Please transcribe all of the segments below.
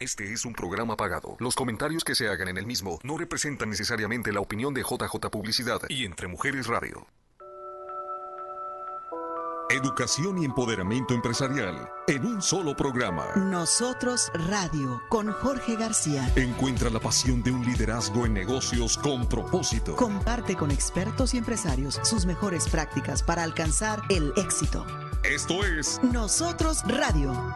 Este es un programa pagado. Los comentarios que se hagan en el mismo no representan necesariamente la opinión de JJ Publicidad y Entre Mujeres Radio. Educación y empoderamiento empresarial en un solo programa. Nosotros Radio con Jorge García. Encuentra la pasión de un liderazgo en negocios con propósito. Comparte con expertos y empresarios sus mejores prácticas para alcanzar el éxito. Esto es Nosotros Radio.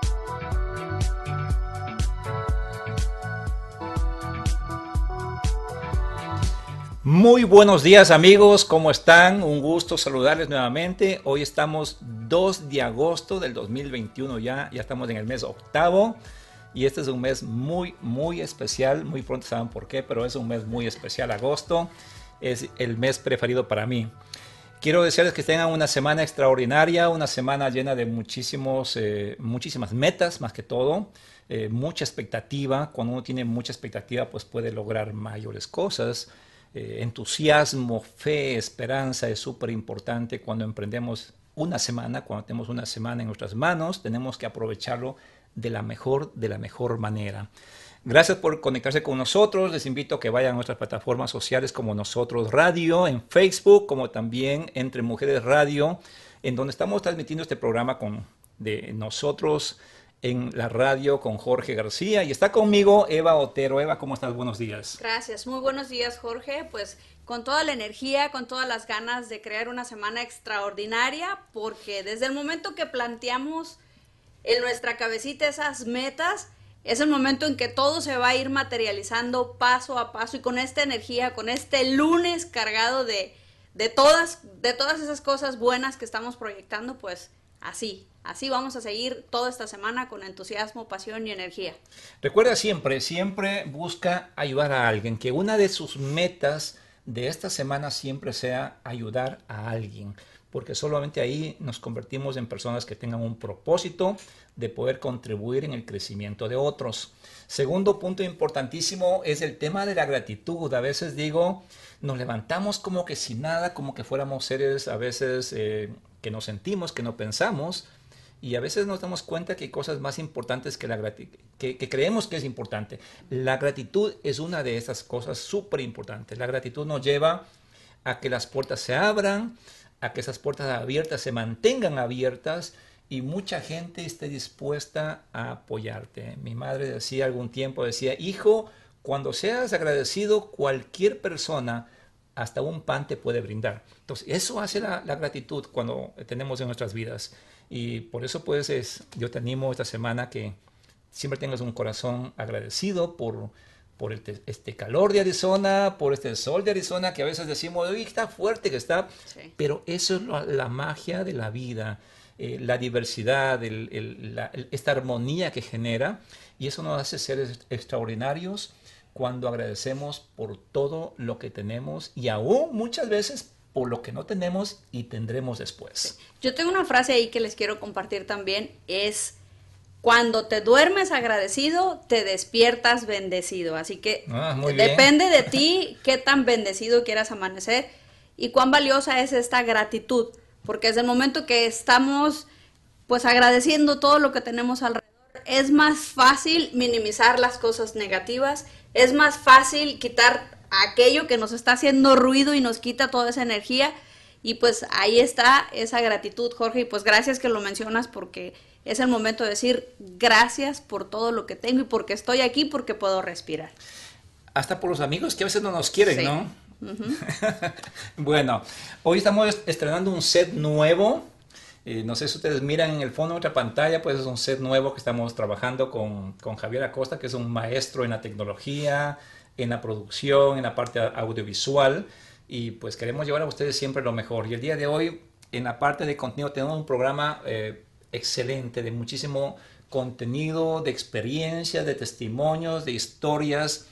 Muy buenos días amigos, ¿cómo están? Un gusto saludarles nuevamente. Hoy estamos 2 de agosto del 2021 ya, ya estamos en el mes octavo y este es un mes muy, muy especial. Muy pronto saben por qué, pero es un mes muy especial. Agosto es el mes preferido para mí. Quiero desearles que tengan una semana extraordinaria, una semana llena de muchísimos, eh, muchísimas metas más que todo. Eh, mucha expectativa. Cuando uno tiene mucha expectativa, pues puede lograr mayores cosas. Eh, entusiasmo, fe, esperanza es súper importante cuando emprendemos una semana, cuando tenemos una semana en nuestras manos, tenemos que aprovecharlo de la mejor, de la mejor manera. Gracias por conectarse con nosotros. Les invito a que vayan a nuestras plataformas sociales como Nosotros Radio, en Facebook, como también Entre Mujeres Radio, en donde estamos transmitiendo este programa con de nosotros en la radio con Jorge García y está conmigo Eva Otero. Eva, ¿cómo estás? Buenos días. Gracias, muy buenos días Jorge. Pues con toda la energía, con todas las ganas de crear una semana extraordinaria, porque desde el momento que planteamos en nuestra cabecita esas metas, es el momento en que todo se va a ir materializando paso a paso y con esta energía, con este lunes cargado de, de, todas, de todas esas cosas buenas que estamos proyectando, pues así, Así vamos a seguir toda esta semana con entusiasmo, pasión y energía. Recuerda siempre, siempre busca ayudar a alguien, que una de sus metas de esta semana siempre sea ayudar a alguien, porque solamente ahí nos convertimos en personas que tengan un propósito de poder contribuir en el crecimiento de otros. Segundo punto importantísimo es el tema de la gratitud. A veces digo, nos levantamos como que sin nada, como que fuéramos seres a veces eh, que no sentimos, que no pensamos, y a veces nos damos cuenta que hay cosas más importantes que la gratitud, que, creemos que es importante. La gratitud es una de esas cosas súper importantes. La gratitud nos lleva a que las puertas se abran, a que esas puertas abiertas se mantengan abiertas y mucha gente esté dispuesta a apoyarte. Mi madre decía algún tiempo, decía, hijo, cuando seas agradecido, cualquier persona hasta un pan te puede brindar. Entonces, eso hace la, la gratitud cuando tenemos en nuestras vidas. Y por eso pues es, yo te animo esta semana que siempre tengas un corazón agradecido por, por este calor de Arizona, por este sol de Arizona, que a veces decimos, uy, está fuerte que está, pero eso es la, magia de la vida, eh, la diversidad, esta armonía que genera, y eso nos hace seres extraordinarios cuando agradecemos por todo lo que tenemos y aún muchas veces por lo que no tenemos y tendremos después. Yo tengo una frase ahí que les quiero compartir también, es cuando te duermes agradecido, te despiertas bendecido. Así que ah, depende de ti qué tan bendecido quieras amanecer y cuán valiosa es esta gratitud, porque es el momento que estamos pues agradeciendo todo lo que tenemos alrededor. Es más fácil minimizar las cosas negativas, es más fácil quitar aquello que nos está haciendo ruido y nos quita toda esa energía. Y pues ahí está esa gratitud, Jorge. Y pues gracias que lo mencionas porque es el momento de decir gracias por todo lo que tengo y porque estoy aquí, porque puedo respirar. Hasta por los amigos que a veces no nos quieren, ¿no? bueno, hoy estamos estrenando un set nuevo. Eh, no sé si ustedes miran en el fondo de otra pantalla, pues es un set nuevo que estamos trabajando con, con Javier Acosta, que es un maestro en la tecnología, en la producción, en la parte audiovisual y pues queremos llevar a ustedes siempre lo mejor. Y el día de hoy, en la parte de contenido, tenemos un programa eh, excelente de muchísimo contenido, de experiencia, de testimonios, de historias.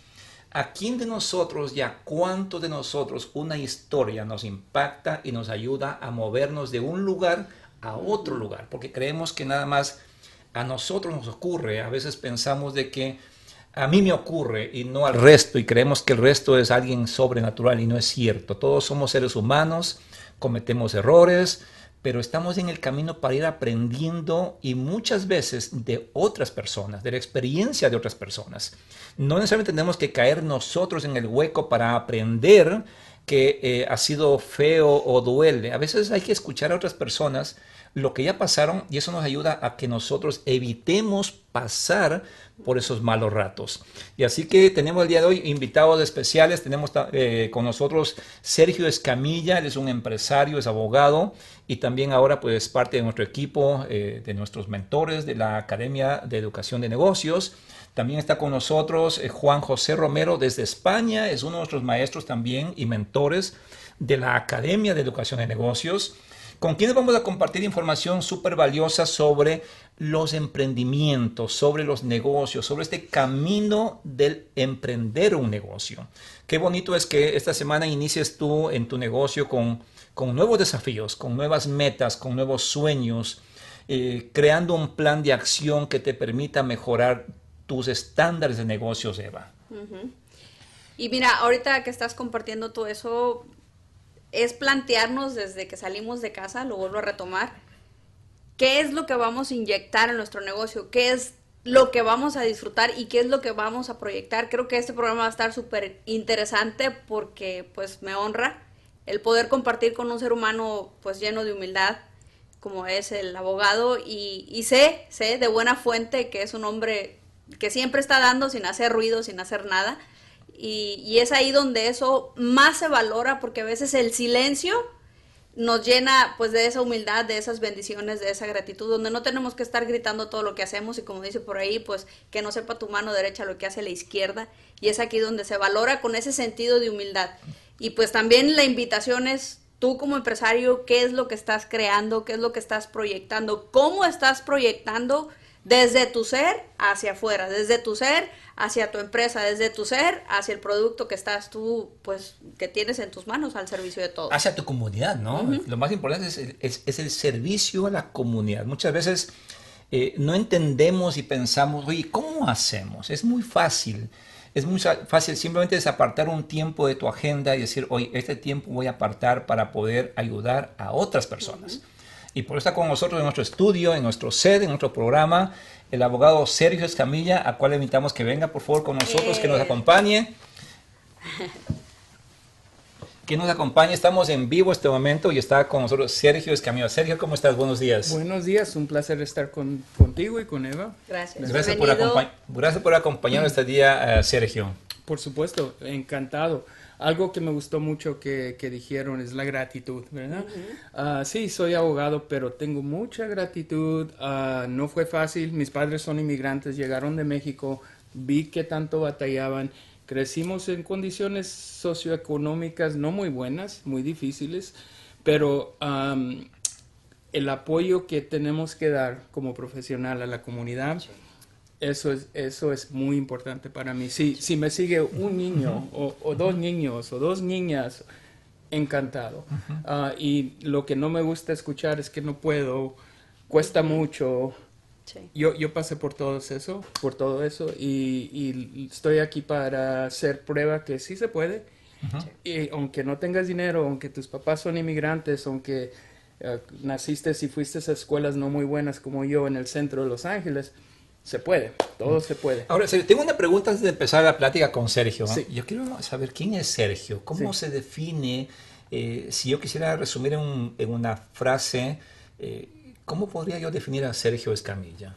¿A quién de nosotros ya cuánto de nosotros una historia nos impacta y nos ayuda a movernos de un lugar a otro lugar? Porque creemos que nada más a nosotros nos ocurre. A veces pensamos de que a mí me ocurre y no al resto y creemos que el resto es alguien sobrenatural y no es cierto. Todos somos seres humanos, cometemos errores, pero estamos en el camino para ir aprendiendo y muchas veces de otras personas, de la experiencia de otras personas. No necesariamente tenemos que caer nosotros en el hueco para aprender que eh, ha sido feo o duele. A veces hay que escuchar a otras personas lo que ya pasaron y eso nos ayuda a que nosotros evitemos pasar por esos malos ratos. Y así que tenemos el día de hoy invitados especiales. Tenemos eh, con nosotros Sergio Escamilla, él es un empresario, es abogado y también ahora pues parte de nuestro equipo, eh, de nuestros mentores de la Academia de Educación de Negocios. También está con nosotros eh, Juan José Romero desde España, es uno de nuestros maestros también y mentores de la Academia de Educación de Negocios con quienes vamos a compartir información súper valiosa sobre los emprendimientos, sobre los negocios, sobre este camino del emprender un negocio. Qué bonito es que esta semana inicies tú en tu negocio con, con nuevos desafíos, con nuevas metas, con nuevos sueños, eh, creando un plan de acción que te permita mejorar tus estándares de negocios, Eva. Y mira, ahorita que estás compartiendo todo eso, es plantearnos desde que salimos de casa, lo vuelvo a retomar, qué es lo que vamos a inyectar en nuestro negocio, qué es lo que vamos a disfrutar y qué es lo que vamos a proyectar. Creo que este programa va a estar súper interesante porque pues me honra el poder compartir con un ser humano pues lleno de humildad como es el abogado y, y sé, sé de buena fuente que es un hombre que siempre está dando sin hacer ruido, sin hacer nada y, es ahí donde eso más se valora porque a veces el silencio nos llena pues de esa humildad, de esas bendiciones, de esa gratitud, donde no tenemos que estar gritando todo lo que hacemos y como dice por ahí, pues que no sepa tu mano derecha lo que hace la izquierda y es aquí donde se valora con ese sentido de humildad. Y pues también la invitación es tú como empresario, qué es lo que estás creando, qué es lo que estás proyectando, cómo estás proyectando desde tu ser hacia afuera, desde tu ser hacia tu empresa, desde tu ser hacia el producto que estás tú, pues, que tienes en tus manos al servicio de todos. Hacia tu comunidad, ¿no? Lo más importante es el, es, el, servicio a la comunidad. Muchas veces eh, no entendemos y pensamos, oye, ¿cómo hacemos? Es muy fácil. Es muy fácil simplemente desapartar un tiempo de tu agenda y decir, oye, este tiempo voy a apartar para poder ayudar a otras personas. Y por eso está con nosotros en nuestro estudio, en nuestro sede, en nuestro programa, el abogado Sergio Escamilla, a cual invitamos que venga por favor con nosotros, que nos acompañe. Que nos acompañe, estamos en vivo este momento y está con nosotros Sergio Escamilla. Sergio, ¿cómo estás? Buenos días. Buenos días, un placer estar contigo y con Eva. Gracias. Gracias, por, gracias por, acompañarnos este día, eh, Sergio. Por supuesto, encantado algo que me gustó mucho que, dijeron es la gratitud, ¿verdad? Ah, sí, soy abogado, pero tengo mucha gratitud. Ah, no fue fácil, mis padres son inmigrantes, llegaron de México, vi que tanto batallaban. Crecimos en condiciones socioeconómicas no muy buenas, muy difíciles, pero el apoyo que tenemos que dar como profesional a la comunidad eso es, eso es muy importante para mí. Si, si me sigue un niño o, dos niños o dos niñas, encantado. Ah, y lo que no me gusta escuchar es que no puedo, cuesta mucho. Yo, yo pasé por todo eso, por todo eso y, estoy aquí para hacer prueba que sí se puede. Y aunque no tengas dinero, aunque tus papás son inmigrantes, aunque ah, naciste y fuiste a escuelas no muy buenas como yo en el centro de Los Ángeles, se puede, todo se puede. Ahora, tengo una pregunta antes de empezar la plática con Sergio. Yo quiero saber quién es Sergio, cómo se define, eh, si yo quisiera resumir en, una frase, eh, ¿cómo podría yo definir a Sergio Escamilla?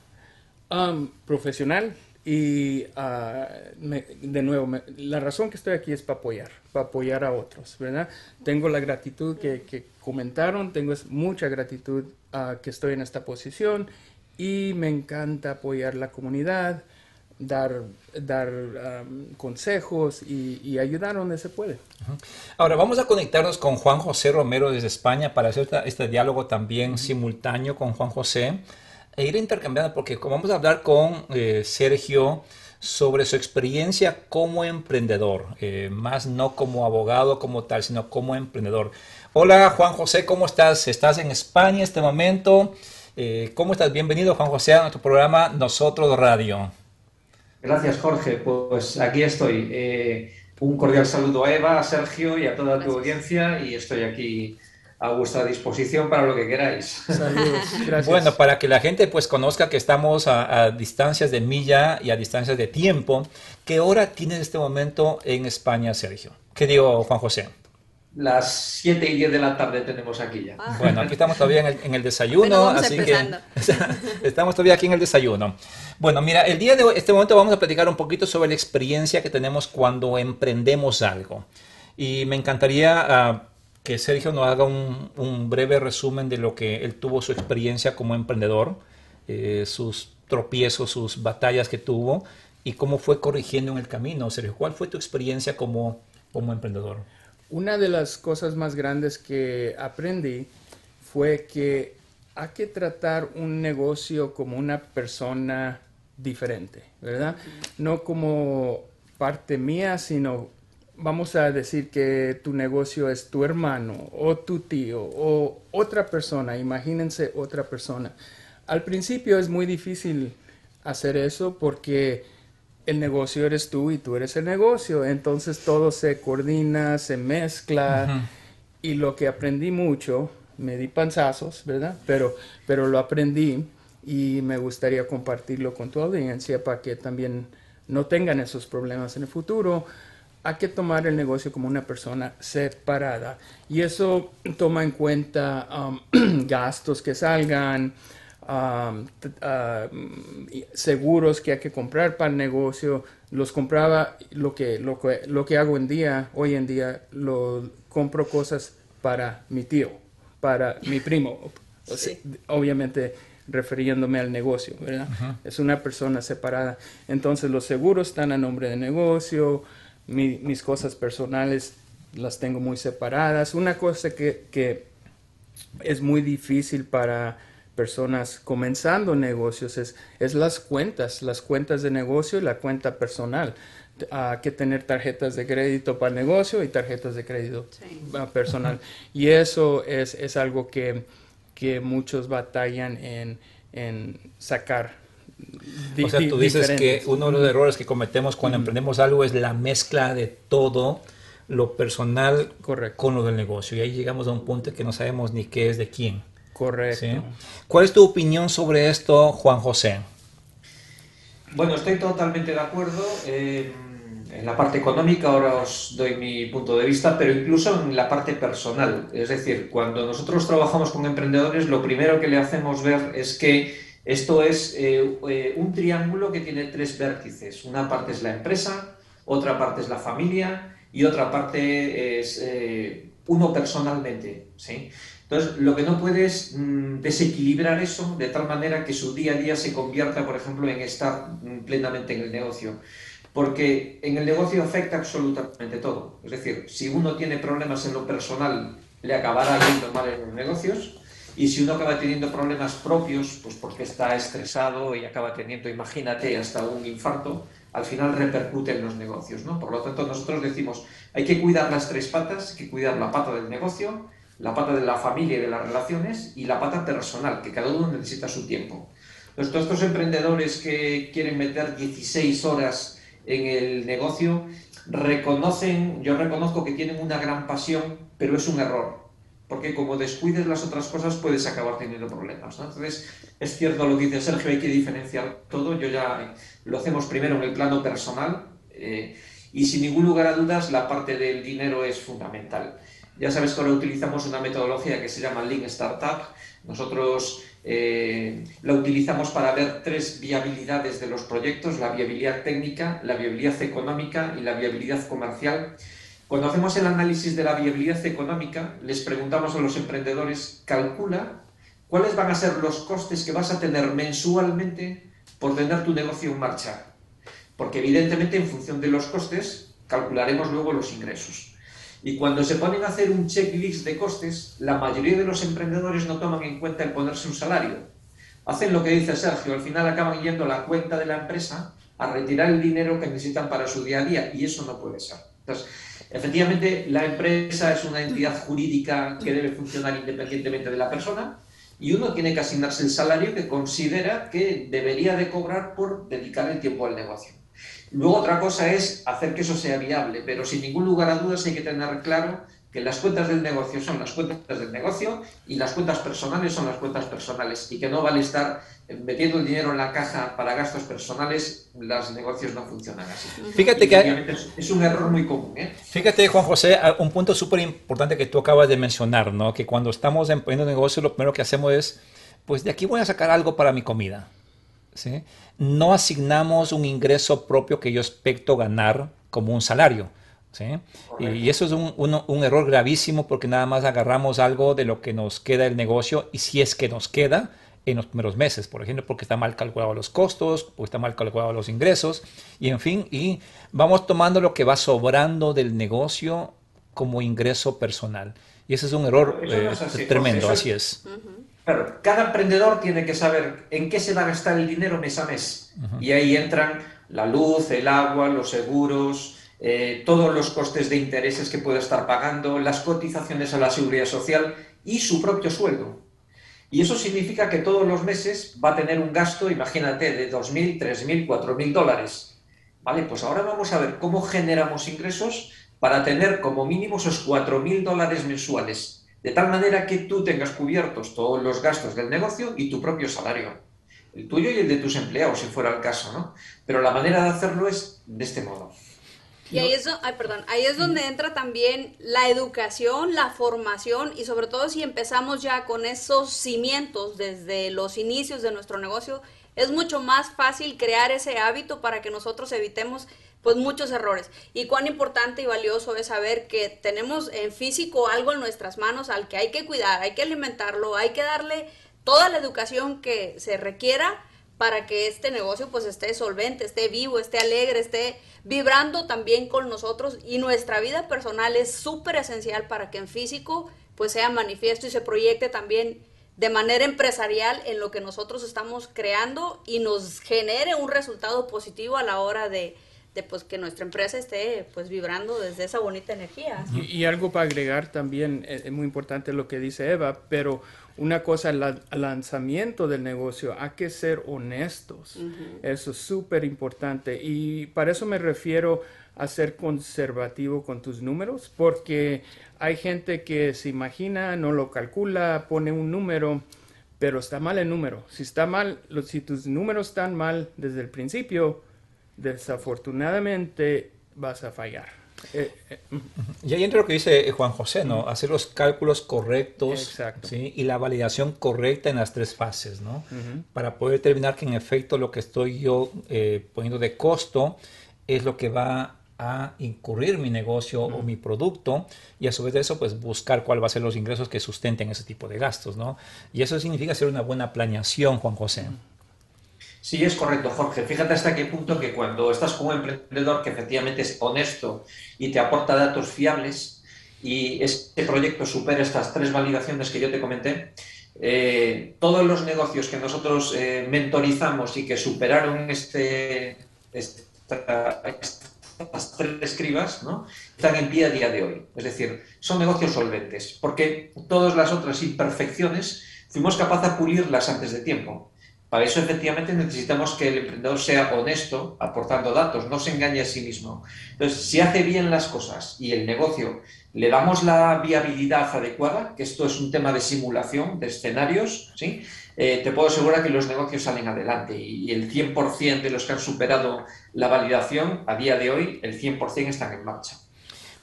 Um, profesional y ah, de nuevo, la razón que estoy aquí es para apoyar, para apoyar a otros, ¿verdad? Tengo la gratitud que, comentaron, tengo mucha gratitud uh, que estoy en esta posición y me encanta apoyar la comunidad, dar, dar consejos y, ayudar donde se puede. Ahora vamos a conectarnos con Juan José Romero desde España para hacer este diálogo también simultáneo con Juan José e ir intercambiando porque vamos a hablar con eh, Sergio sobre su experiencia como emprendedor, eh, más no como abogado como tal, sino como emprendedor. Hola Juan José, ¿cómo estás? ¿Estás en España en este momento? Eh, ¿Cómo estás? Bienvenido, Juan José, a nuestro programa Nosotros Radio. Gracias, Jorge. Pues aquí estoy. Eh, un cordial saludo a Eva, a Sergio y a toda tu audiencia y estoy aquí a vuestra disposición para lo que queráis. Saludos, gracias. Bueno, para que la gente pues conozca que estamos a, distancias de milla y a distancias de tiempo, ¿qué hora tiene en este momento en España, Sergio? ¿Qué digo, Juan José? Las 7 y 10 de la tarde tenemos aquí ya. Ah. Bueno, aquí estamos todavía en el, desayuno, así que estamos todavía aquí en el desayuno. Bueno, mira, el día de hoy, este momento vamos a platicar un poquito sobre la experiencia que tenemos cuando emprendemos algo. Y me encantaría ah, que Sergio nos haga un, breve resumen de lo que él tuvo su experiencia como emprendedor, eh, sus tropiezos, sus batallas que tuvo y cómo fue corrigiendo en el camino. Sergio, ¿cuál fue tu experiencia como, como emprendedor? Una de las cosas más grandes que aprendí fue que hay que tratar un negocio como una persona diferente, ¿verdad? No como parte mía, sino vamos a decir que tu negocio es tu hermano o tu tío o otra persona, imagínense otra persona. Al principio es muy difícil hacer eso porque el negocio eres tú y tú eres el negocio, entonces todo se coordina, se mezcla. Y lo que aprendí mucho, me di panzazos, ¿verdad? Pero, pero lo aprendí y me gustaría compartirlo con tu audiencia para que también no tengan esos problemas en el futuro. Hay que tomar el negocio como una persona separada. Y eso toma en cuenta um, gastos que salgan, um, uh, seguros que hay que comprar para el negocio. Los compraba, lo que, lo que, lo que hago en día, hoy en día, lo compro cosas para mi tío, para mi primo, obviamente refiriéndome al negocio, ¿verdad? Es una persona separada. Entonces los seguros están a nombre del negocio, mis cosas personales las tengo muy separadas. Una cosa que, es muy difícil para personas comenzando negocios es, es las cuentas, las cuentas de negocio y la cuenta personal. Hay que tener tarjetas de crédito para el negocio y tarjetas de crédito personal. Y eso es, es algo que, que muchos batallan en, en sacar o sea, tú dices que uno de los errores que cometemos cuando emprendemos algo es la mezcla de todo lo personal con lo del negocio. Y ahí llegamos a un punto que no sabemos ni qué es de quién. Correcto. ¿Cuál es tu opinión sobre esto, Juan José? Bueno, estoy totalmente de acuerdo. Eh, en la parte económica ahora os doy mi punto de vista, pero incluso en la parte personal. Es decir, cuando nosotros trabajamos con emprendedores, lo primero que le hacemos ver es que esto es eh, eh, un triángulo que tiene tres vértices. Una parte es la empresa, otra parte es la familia y otra parte es eh, uno personalmente. ¿sí? Entonces, lo que no puede es mm, desequilibrar eso de tal manera que su día a día se convierta, por ejemplo, en estar mm, plenamente en el negocio. Porque en el negocio afecta absolutamente todo. Es decir, si uno tiene problemas en lo personal, le acabará yendo mal en los negocios y si uno acaba teniendo problemas propios, pues porque está estresado y acaba teniendo, imagínate, hasta un infarto, al final repercute en los negocios, ¿no? Por lo tanto, nosotros decimos, hay que cuidar las tres patas, hay que cuidar la pata del negocio, la pata de la familia y de las relaciones y la pata personal, que cada uno necesita su tiempo. Entonces, todos estos emprendedores que quieren meter 16 horas en el negocio, reconocen, yo reconozco que tienen una gran pasión, pero es un error porque como descuides las otras cosas puedes acabar teniendo problemas. Entonces, es cierto lo que dice Sergio, hay que diferenciar todo. Yo ya lo hacemos primero en el plano personal eh, y sin ningún lugar a dudas la parte del dinero es fundamental. Ya sabes que ahora utilizamos una metodología que se llama Lean Startup. Nosotros eh, la utilizamos para ver tres viabilidades de los proyectos, la viabilidad técnica, la viabilidad económica y la viabilidad comercial cuando hacemos el análisis de la viabilidad económica, les preguntamos a los emprendedores, calcula cuáles van a ser los costes que vas a tener mensualmente por tener tu negocio en marcha. Porque evidentemente en función de los costes calcularemos luego los ingresos. Y cuando se ponen a hacer un checklist de costes, la mayoría de los emprendedores no toman en cuenta el ponerse un salario. Hacen lo que dice Sergio, al final acaban yendo a la cuenta de la empresa a retirar el dinero que necesitan para su día a día y eso no puede ser. Entonces, Efectivamente, la empresa es una entidad jurídica que debe funcionar independientemente de la persona y uno tiene que asignarse el salario que considera que debería de cobrar por dedicar el tiempo al negocio. Luego otra cosa es hacer que eso sea viable, pero sin ningún lugar a dudas hay que tener claro que las cuentas del negocio son las cuentas del negocio y las cuentas personales son las cuentas personales y que no vale estar metiendo el dinero en la caja para gastos personales, los negocios no funcionan así. Fíjate que es un error muy común. ¿eh? Fíjate, Juan José, un punto súper importante que tú acabas de mencionar, ¿no? que cuando estamos emprendiendo negocio lo primero que hacemos es, pues de aquí voy a sacar algo para mi comida. ¿Sí? No asignamos un ingreso propio que yo expecto ganar como un salario y, eso es un, error gravísimo porque nada más agarramos algo de lo que nos queda el negocio y si es que nos queda en los primeros meses, por ejemplo, porque está mal calculado los costos, porque está mal calculado los ingresos y en fin, y vamos tomando lo que va sobrando del negocio como ingreso personal. Y ese es un error eh, tremendo, así es. Cada emprendedor tiene que saber en qué se va a gastar el dinero mes a mes. Y ahí entran la luz, el agua, los seguros, eh, todos los costes de intereses que puede estar pagando, las cotizaciones a la seguridad social y su propio sueldo. Y eso significa que todos los meses va a tener un gasto, imagínate, de 2.000, 3.000, 4.000 dólares. Vale, pues ahora vamos a ver cómo generamos ingresos para tener como mínimo esos 4.000 dólares mensuales, de tal manera que tú tengas cubiertos todos los gastos del negocio y tu propio salario, el tuyo y el de tus empleados, si fuera el caso, ¿no? Pero la manera de hacerlo es de este modo. Y ahí es, ay, perdón, ahí es donde entra también la educación, la formación y sobre todo si empezamos ya con esos cimientos desde los inicios de nuestro negocio, es mucho más fácil crear ese hábito para que nosotros evitemos pues muchos errores. Y cuán importante y valioso es saber que tenemos en físico algo en nuestras manos al que hay que cuidar, hay que alimentarlo, hay que darle toda la educación que se requiera para que este negocio pues esté solvente, esté vivo, esté alegre, esté vibrando también con nosotros y nuestra vida personal es súper esencial para que en físico pues sea manifiesto y se proyecte también de manera empresarial en lo que nosotros estamos creando y nos genere un resultado positivo a la hora de, pues que nuestra empresa esté pues vibrando desde esa bonita energía. Y, algo para agregar también, es, muy importante lo que dice Eva, pero una cosa, el lanzamiento del negocio, hay que ser honestos. Eso es súper importante. Y para eso me refiero a ser conservativo con tus números, porque hay gente que se imagina, no lo calcula, pone un número, pero está mal el número. Si está mal, si tus números están mal desde el principio, desafortunadamente vas a fallar. Eh, eh, y ahí entra lo que dice Juan José, ¿no? Hacer los cálculos correctos y la validación correcta en las tres fases, ¿no? Para poder determinar que en efecto lo que estoy yo eh, poniendo de costo es lo que va a incurrir mi negocio o mi producto y a su vez de eso pues buscar cuál va a ser los ingresos que sustenten ese tipo de gastos, ¿no? Y eso significa hacer una buena planeación, Juan José. Sí, es correcto, Jorge. Fíjate hasta qué punto que cuando estás como emprendedor que efectivamente es honesto y te aporta datos fiables y este proyecto supera estas tres validaciones que yo te comenté, eh, todos los negocios que nosotros eh, mentorizamos y que superaron este, estas tres cribas, ¿no? están en pie a día de hoy. Es decir, son negocios solventes, porque todas las otras imperfecciones fuimos capaces de pulirlas antes de tiempo. Para eso efectivamente necesitamos que el emprendedor sea honesto, aportando datos, no se engañe a sí mismo. Entonces, si hace bien las cosas y el negocio le damos la viabilidad adecuada, que esto es un tema de simulación, de escenarios, ¿sí? Eh, te puedo asegurar que los negocios salen adelante y, el 100% de los que han superado la validación, a día de hoy, el 100% están en marcha.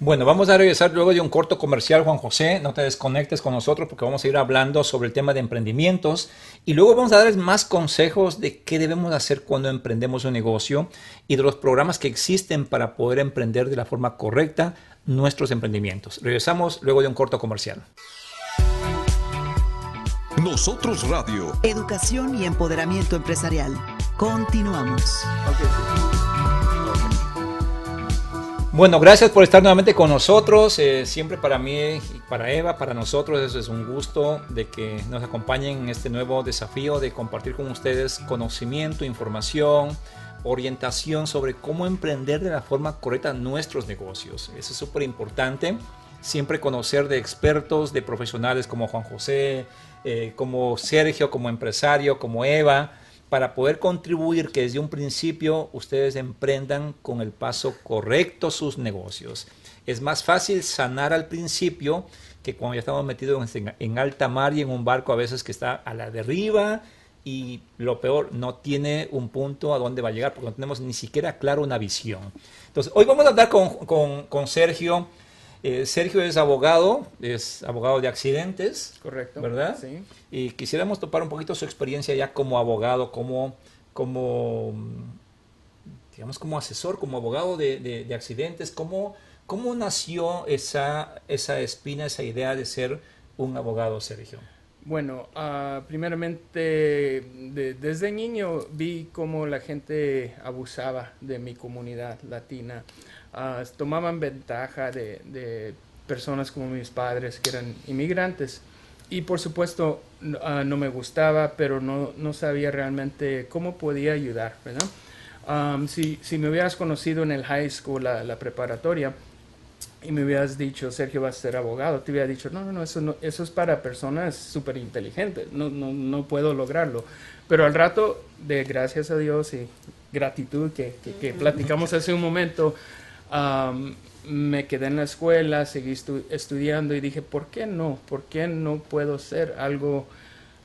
Bueno, vamos a regresar luego de un corto comercial, Juan José. No te desconectes con nosotros porque vamos a ir hablando sobre el tema de emprendimientos y luego vamos a darles más consejos de qué debemos hacer cuando emprendemos un negocio y de los programas que existen para poder emprender de la forma correcta nuestros emprendimientos. Regresamos luego de un corto comercial. Nosotros Radio. Educación y empoderamiento empresarial. Continuamos. Bueno, gracias por estar nuevamente con nosotros. Eh, siempre para mí para Eva, para nosotros, eso es un gusto de que nos acompañen en este nuevo desafío de compartir con ustedes conocimiento, información, orientación sobre cómo emprender de la forma correcta nuestros negocios. Eso es súper importante. Siempre conocer de expertos, de profesionales como Juan José, eh, como Sergio, como empresario, como Eva para poder contribuir que desde un principio ustedes emprendan con el paso correcto sus negocios. Es más fácil sanar al principio que cuando ya estamos metidos en, alta mar y en un barco a veces que está a la deriva y lo peor, no tiene un punto a dónde va a llegar porque no tenemos ni siquiera claro una visión. Entonces, hoy vamos a hablar con, con, Sergio. Eh, Sergio es abogado, es abogado de accidentes. Correcto. ¿Verdad? Sí. Y quisiéramos topar un poquito su experiencia ya como abogado, como, como digamos, como asesor, como abogado de, de, accidentes. ¿Cómo, ¿Cómo nació esa, esa espina, esa idea de ser un abogado, Sergio? Bueno, uh, primeramente desde niño vi cómo la gente abusaba de mi comunidad latina. Uh, tomaban ventaja de, de, personas como mis padres que eran inmigrantes. Y por supuesto uh, no me gustaba, pero no, no, sabía realmente cómo podía ayudar. ¿verdad? Um, si, si, me hubieras conocido en el high school, la, la preparatoria, y me hubieras dicho, Sergio va a ser abogado, te hubiera dicho, no, no, no, eso, no, eso es para personas súper inteligentes, no, no, no puedo lograrlo. Pero al rato, de gracias a Dios y gratitud que, que, platicamos hace un momento, me quedé en la escuela, seguí estudiando y dije, ¿por qué no? ¿Por qué no puedo ser algo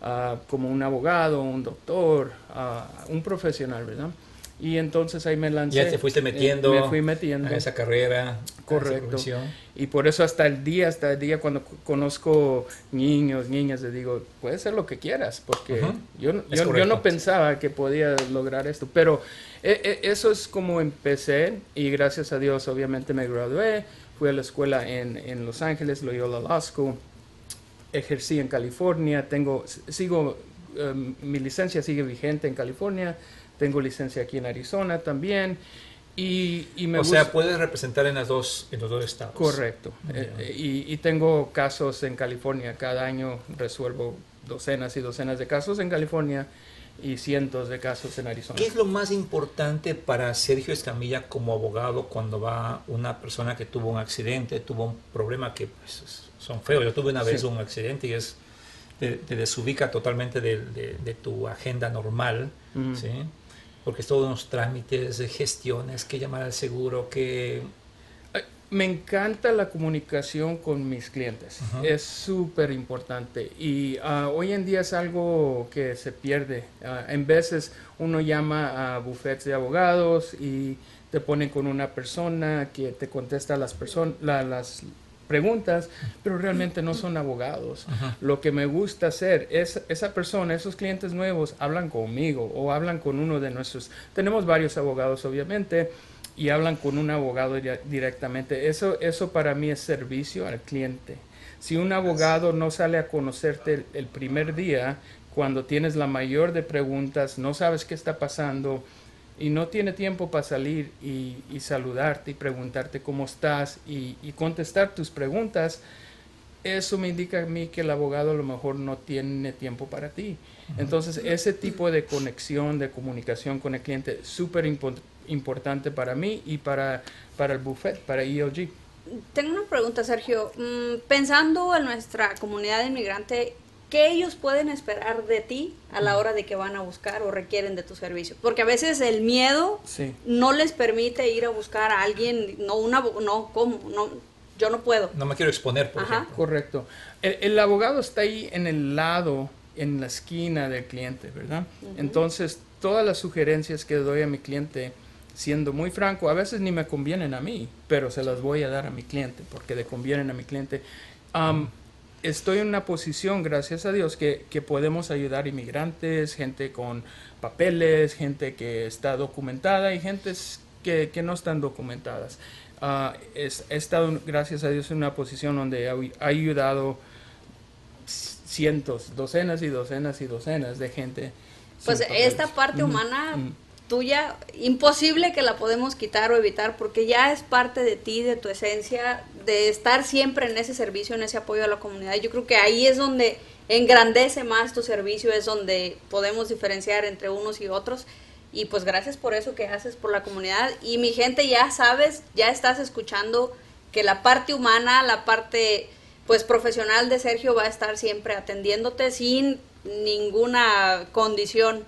ah, como un abogado, un doctor, uh, un profesional, verdad? Y entonces ahí me lancé. Ya te fuiste metiendo. me fui metiendo. A esa carrera. Correcto. y por eso hasta el día, hasta el día cuando conozco niños, niñas, les digo, puedes ser lo que quieras, porque yo, yo, no pensaba que podía lograr esto. Pero e, e, eso es como empecé y gracias a Dios obviamente me gradué. Fui a la escuela en, en Los Ángeles, Loyola Law School. Ejercí en California. Tengo, sigo, em, mi licencia sigue vigente en California tengo licencia aquí en Arizona también. Y, y me o sea, puedes representar en, las dos, en los dos estados. Correcto. Eh, eh, y, y, tengo casos en California. Cada año resuelvo docenas y docenas de casos en California y cientos de casos en Arizona. ¿Qué es lo más importante para Sergio Escamilla como abogado cuando va una persona que tuvo un accidente, tuvo un problema que pues, son feos? Yo tuve una vez un accidente y es te, desubica totalmente de, de, tu agenda normal, ¿sí? Porque es todos unos trámites, gestiones, que llamar al seguro, que... Me encanta la comunicación con mis clientes, es súper importante y ah, hoy en día es algo que se pierde. Uh, en veces uno llama a bufetes de abogados y te ponen con una persona que te contesta las, la, las preguntas, pero realmente no son abogados. Lo que me gusta hacer es esa persona, esos clientes nuevos hablan conmigo o hablan con uno de nuestros. Tenemos varios abogados, obviamente, y hablan con un abogado directamente. Eso, eso para mí es servicio al cliente. Si un abogado no sale a conocerte el primer día, cuando tienes la mayor de preguntas, no sabes qué está pasando, y no tiene tiempo para salir y, saludarte y preguntarte cómo estás y, contestar tus preguntas, eso me indica a mí que el abogado a lo mejor no tiene tiempo para ti. Entonces, ese tipo de conexión, de comunicación con el cliente es súper importante para mí y para, para el buffet, para ELG. Tengo una pregunta, Sergio. Mm, pensando en nuestra comunidad inmigrante, ¿qué ellos pueden esperar de ti a la hora de que van a buscar o requieren de tu servicio? Porque a veces el miedo no les permite ir a buscar a alguien, no una no cómo, no yo no puedo. No me quiero exponer, por ejemplo. Correcto. El, abogado está ahí en el lado, en la esquina del cliente, ¿verdad? Entonces, todas las sugerencias que doy a mi cliente, siendo muy franco, a veces ni me convienen a mí, pero se las voy a dar a mi cliente porque le convienen a mi cliente estoy en una posición, gracias a Dios, que, podemos ayudar inmigrantes, gente con papeles, gente que está documentada y gente que, no están documentadas. Uh, he estado, gracias a Dios, en una posición donde he ayudado cientos, docenas y docenas y docenas de gente. Pues esta parte humana tuya, imposible que la podemos quitar o evitar porque ya es parte de ti, de tu esencia, de estar siempre en ese servicio, en ese apoyo a la comunidad. Yo creo que ahí es donde engrandece más tu servicio, es donde podemos diferenciar entre unos y otros. Y pues gracias por eso que haces por la comunidad. Y mi gente, ya sabes, ya estás escuchando que la parte humana, la parte pues profesional de Sergio va a estar siempre atendiéndote sin ninguna condición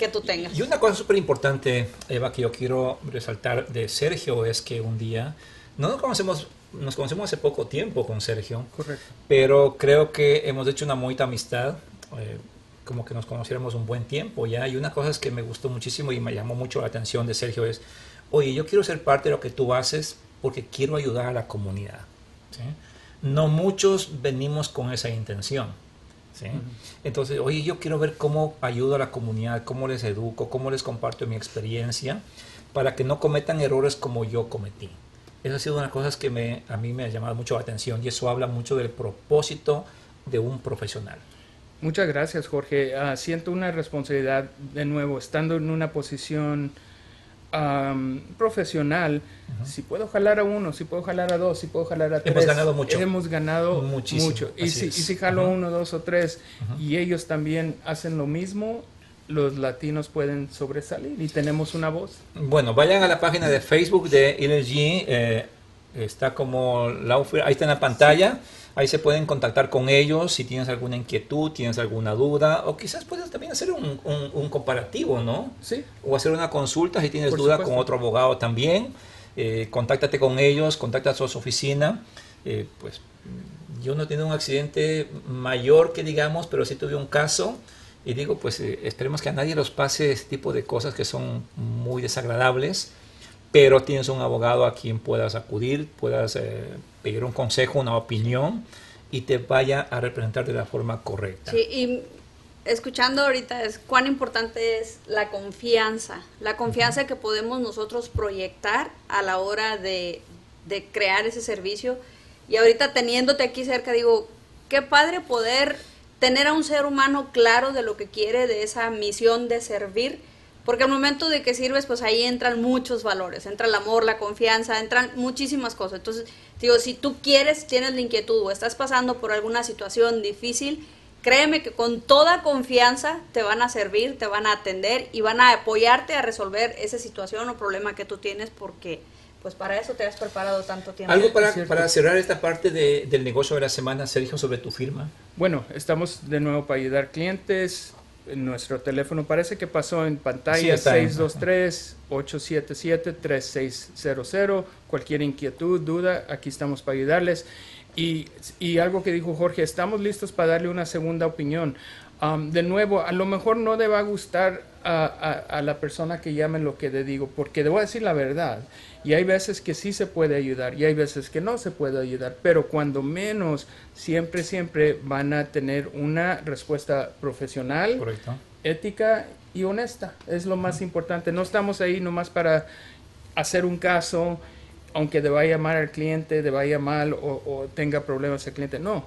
que tú tengas. Y una cosa súper importante, Eva, que yo quiero resaltar de Sergio es que un día, no nos conocemos, nos conocemos hace poco tiempo con Sergio, Correcto. pero creo que hemos hecho una muy amistad, eh, como que nos conociéramos un buen tiempo ya, y una cosa es que me gustó muchísimo y me llamó mucho la atención de Sergio es, oye, yo quiero ser parte de lo que tú haces porque quiero ayudar a la comunidad. No muchos venimos con esa intención. Entonces, oye, yo quiero ver cómo ayudo a la comunidad, cómo les educo, cómo les comparto mi experiencia para que no cometan errores como yo cometí. Esa ha sido una de las cosas que me, a mí me ha llamado mucho la atención y eso habla mucho del propósito de un profesional. Muchas gracias, Jorge. Ah, siento una responsabilidad de nuevo, estando en una posición profesional, si puedo jalar a uno, si puedo jalar a dos, si puedo jalar a tres. Hemos ganado mucho. Hemos ganado mucho. Y si, y si, jalo uno, dos o tres y ellos también hacen lo mismo, los latinos pueden sobresalir y tenemos una voz. Bueno, vayan a la página de Facebook de ILG, eh, está como ahí está en la pantalla. Ahí se pueden contactar con ellos si tienes alguna inquietud, tienes alguna duda, o quizás puedes también hacer un, un, comparativo, ¿no? Sí. O hacer una consulta si tienes duda con otro abogado también. Eh, contáctate con ellos, contacta a su oficina. Eh, pues yo no he tenido un accidente mayor que digamos, pero sí tuve un caso. Y digo, pues eh, esperemos que a nadie los pase este tipo de cosas que son muy desagradables pero tienes un abogado a quien puedas acudir, puedas eh, pedir un consejo, una opinión y te vaya a representar de la forma correcta. Sí, y escuchando ahorita es cuán importante es la confianza, la confianza que podemos nosotros proyectar a la hora de, de crear ese servicio. Y ahorita teniéndote aquí cerca, digo, qué padre poder tener a un ser humano claro de lo que quiere, de esa misión de servir porque al momento de que sirves, pues ahí entran muchos valores, entra el amor, la confianza, entran muchísimas cosas. Entonces, digo, si tú quieres, tienes la inquietud o estás pasando por alguna situación difícil, créeme que con toda confianza te van a servir, te van a atender y van a apoyarte a resolver esa situación o problema que tú tienes porque pues para eso te has preparado tanto tiempo. Algo para, para cerrar esta parte de, del negocio de la semana, Sergio, sobre tu firma. Bueno, estamos de nuevo para ayudar clientes, nuestro teléfono parece que pasó en pantalla 623-877-3600. Cualquier inquietud, duda, aquí estamos para ayudarles. Y, y, algo que dijo Jorge, estamos listos para darle una segunda opinión. Um, de nuevo, a lo mejor no le va a gustar a, a, la persona que llame lo que le digo, porque debo decir la verdad. Y hay veces que sí se puede ayudar y hay veces que no se puede ayudar, pero cuando menos, siempre, siempre van a tener una respuesta profesional, ética y honesta. Es lo más importante. No estamos ahí nomás para hacer un caso, aunque le vaya mal al cliente, le vaya mal o, tenga problemas el cliente. No,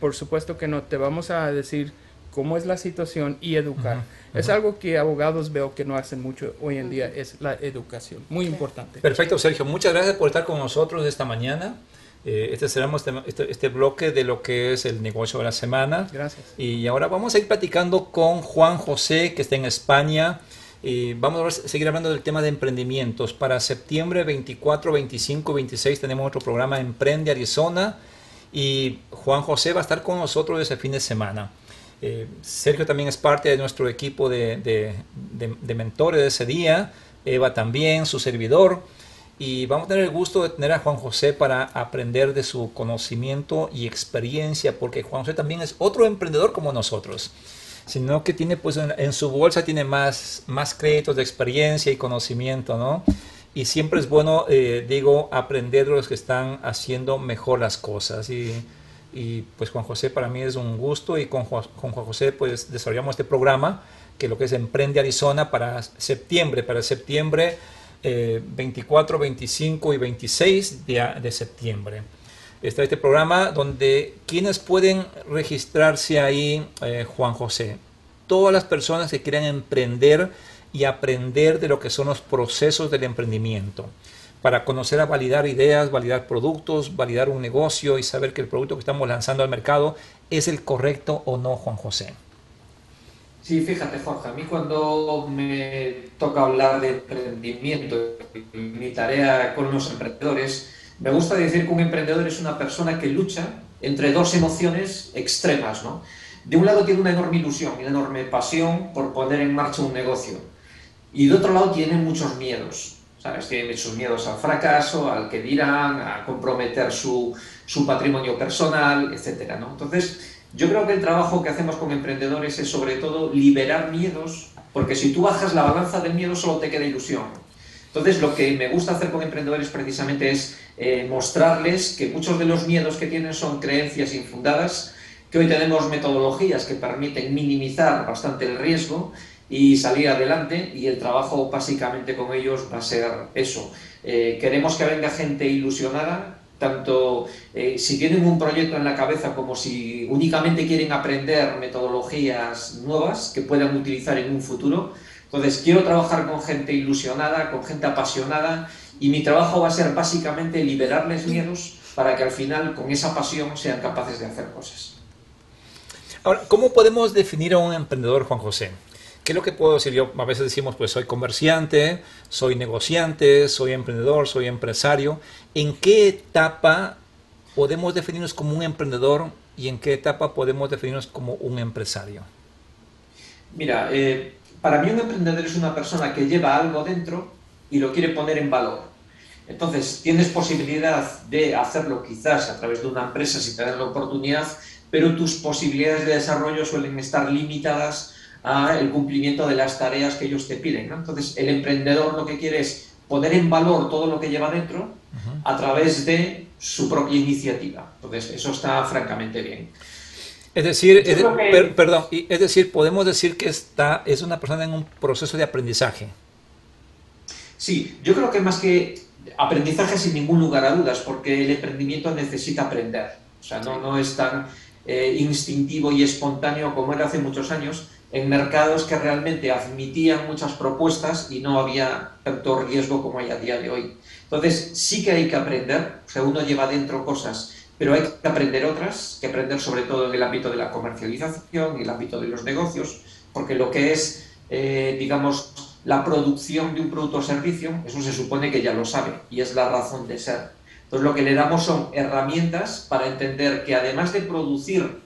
por supuesto que no. Te vamos a decir cómo es la situación y educar. Es algo que abogados veo que no hacen mucho hoy en día, es la educación. Muy importante. Perfecto, Sergio. Muchas gracias por estar con nosotros esta mañana. Eh, este será este, este, este, bloque de lo que es el negocio de la semana. Gracias. Y ahora vamos a ir platicando con Juan José, que está en España. Y vamos a seguir hablando del tema de emprendimientos. Para septiembre 24, 25, 26 tenemos otro programa Emprende Arizona. Y Juan José va a estar con nosotros ese fin de semana. Eh, Sergio también es parte de nuestro equipo de, mentores de ese día, Eva también, su servidor, y vamos a tener el gusto de tener a Juan José para aprender de su conocimiento y experiencia, porque Juan José también es otro emprendedor como nosotros, sino que tiene pues en, su bolsa tiene más, más créditos de experiencia y conocimiento, ¿no? Y siempre es bueno, eh, digo, aprender de los que están haciendo mejor las cosas. Y y pues Juan José para mí es un gusto y con Juan, José pues desarrollamos este programa que lo que es Emprende Arizona para septiembre, para septiembre 24, eh, 25 y 26 de, de septiembre. Está este programa donde quienes pueden registrarse ahí, eh, Juan José, todas las personas que quieran emprender y aprender de lo que son los procesos del emprendimiento para conocer a validar ideas, validar productos, validar un negocio y saber que el producto que estamos lanzando al mercado es el correcto o no, Juan José. Sí, fíjate, Juanja, a mí cuando me toca hablar de emprendimiento, mi tarea con los emprendedores, me gusta decir que un emprendedor es una persona que lucha entre dos emociones extremas, ¿no? de un lado tiene una enorme ilusión, una enorme pasión por poner en marcha un negocio. Y de otro lado tiene muchos miedos. ¿Sabes? Tiene muchos miedos al fracaso, al que dirán, a comprometer su, su patrimonio personal, etc. ¿no? Entonces, yo creo que el trabajo que hacemos con emprendedores es sobre todo liberar miedos, porque si tú bajas la balanza del miedo solo te queda ilusión. Entonces, lo que me gusta hacer con emprendedores precisamente es eh, mostrarles que muchos de los miedos que tienen son creencias infundadas, que hoy tenemos metodologías que permiten minimizar bastante el riesgo y salir adelante y el trabajo básicamente con ellos va a ser eso. Eh, queremos que venga gente ilusionada, tanto eh, si tienen un proyecto en la cabeza como si únicamente quieren aprender metodologías nuevas que puedan utilizar en un futuro. Entonces, quiero trabajar con gente ilusionada, con gente apasionada y mi trabajo va a ser básicamente liberarles miedos para que al final con esa pasión sean capaces de hacer cosas. Ahora, ¿cómo podemos definir a un emprendedor, Juan José? ¿Qué es lo que puedo decir yo? A veces decimos, pues soy comerciante, soy negociante, soy emprendedor, soy empresario. ¿En qué etapa podemos definirnos como un emprendedor y en qué etapa podemos definirnos como un empresario? Mira, eh, para mí un emprendedor es una persona que lleva algo dentro y lo quiere poner en valor. Entonces, tienes posibilidad de hacerlo quizás a través de una empresa si te dan la oportunidad, pero tus posibilidades de desarrollo suelen estar limitadas al cumplimiento de las tareas que ellos te piden. Entonces, el emprendedor lo que quiere es poner en valor todo lo que lleva dentro a través de su propia iniciativa. Entonces, eso está francamente bien. Es decir, perdón, es decir, podemos decir que está, es una persona en un proceso de aprendizaje. Sí, yo creo que más que aprendizaje sin ningún lugar a dudas, porque el emprendimiento necesita aprender. O sea, no, no es tan eh, instintivo y espontáneo como era hace muchos años, en mercados que realmente admitían muchas propuestas y no había tanto riesgo como hay a día de hoy. Entonces, sí que hay que aprender, o sea, uno lleva dentro cosas pero hay que aprender otras, que aprender sobre todo en el ámbito de la comercialización, en el ámbito de los negocios, porque lo que es, eh, digamos, la producción de un producto o servicio, eso se supone que ya lo sabe y es la razón de ser. Entonces lo que le damos son herramientas para entender que además de producir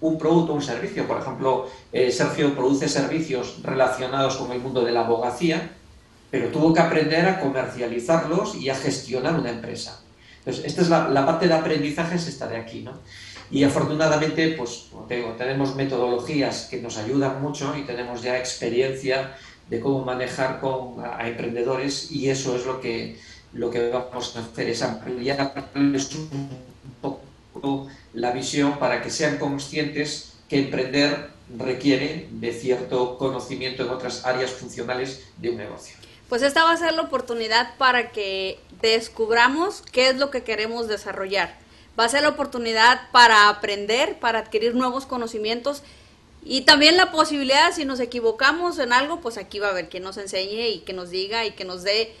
un producto un servicio, por ejemplo, eh, Sergio produce servicios relacionados con el mundo de la abogacía, pero tuvo que aprender a comercializarlos y a gestionar una empresa. Entonces, esta es la, parte de aprendizaje, es esta de aquí, ¿no? Y afortunadamente, pues, te digo, tenemos metodologías que nos ayudan mucho y tenemos ya experiencia de cómo manejar con, a, emprendedores y eso es lo que, lo que vamos a hacer, es un poco la visión para que sean conscientes que emprender requiere de cierto conocimiento en otras áreas funcionales de un negocio pues esta va a ser la oportunidad para que descubramos qué es lo que queremos desarrollar. Va a ser la oportunidad para aprender, para adquirir nuevos conocimientos y también la posibilidad, si nos equivocamos en algo, pues aquí va a haber quien nos enseñe y que nos diga y que nos dé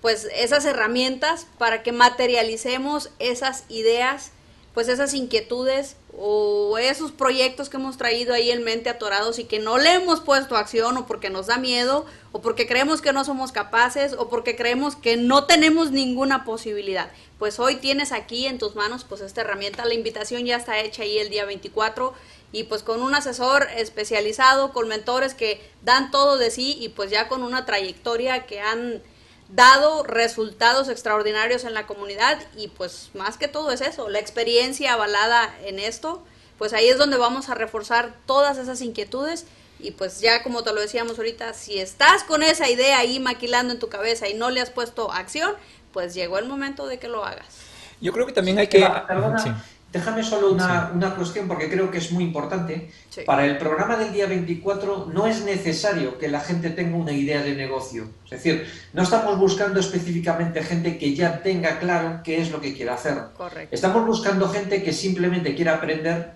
pues esas herramientas para que materialicemos esas ideas, pues esas inquietudes o esos proyectos que hemos traído ahí en mente atorados y que no le hemos puesto acción o porque nos da miedo o porque creemos que no somos capaces o porque creemos que no tenemos ninguna posibilidad. Pues hoy tienes aquí en tus manos pues esta herramienta, la invitación ya está hecha ahí el día 24 y pues con un asesor especializado, con mentores que dan todo de sí y pues ya con una trayectoria que han dado resultados extraordinarios en la comunidad y pues más que todo es eso, la experiencia avalada en esto, pues ahí es donde vamos a reforzar todas esas inquietudes y pues ya como te lo decíamos ahorita, si estás con esa idea ahí maquilando en tu cabeza y no le has puesto acción, pues llegó el momento de que lo hagas. Yo creo que también hay que... Déjame solo una, una, cuestión porque creo que es muy importante. Para el programa del día 24 no es necesario que la gente tenga una idea de negocio. Es decir, no estamos buscando específicamente gente que ya tenga claro qué es lo que quiere hacer. Estamos buscando gente que simplemente quiera aprender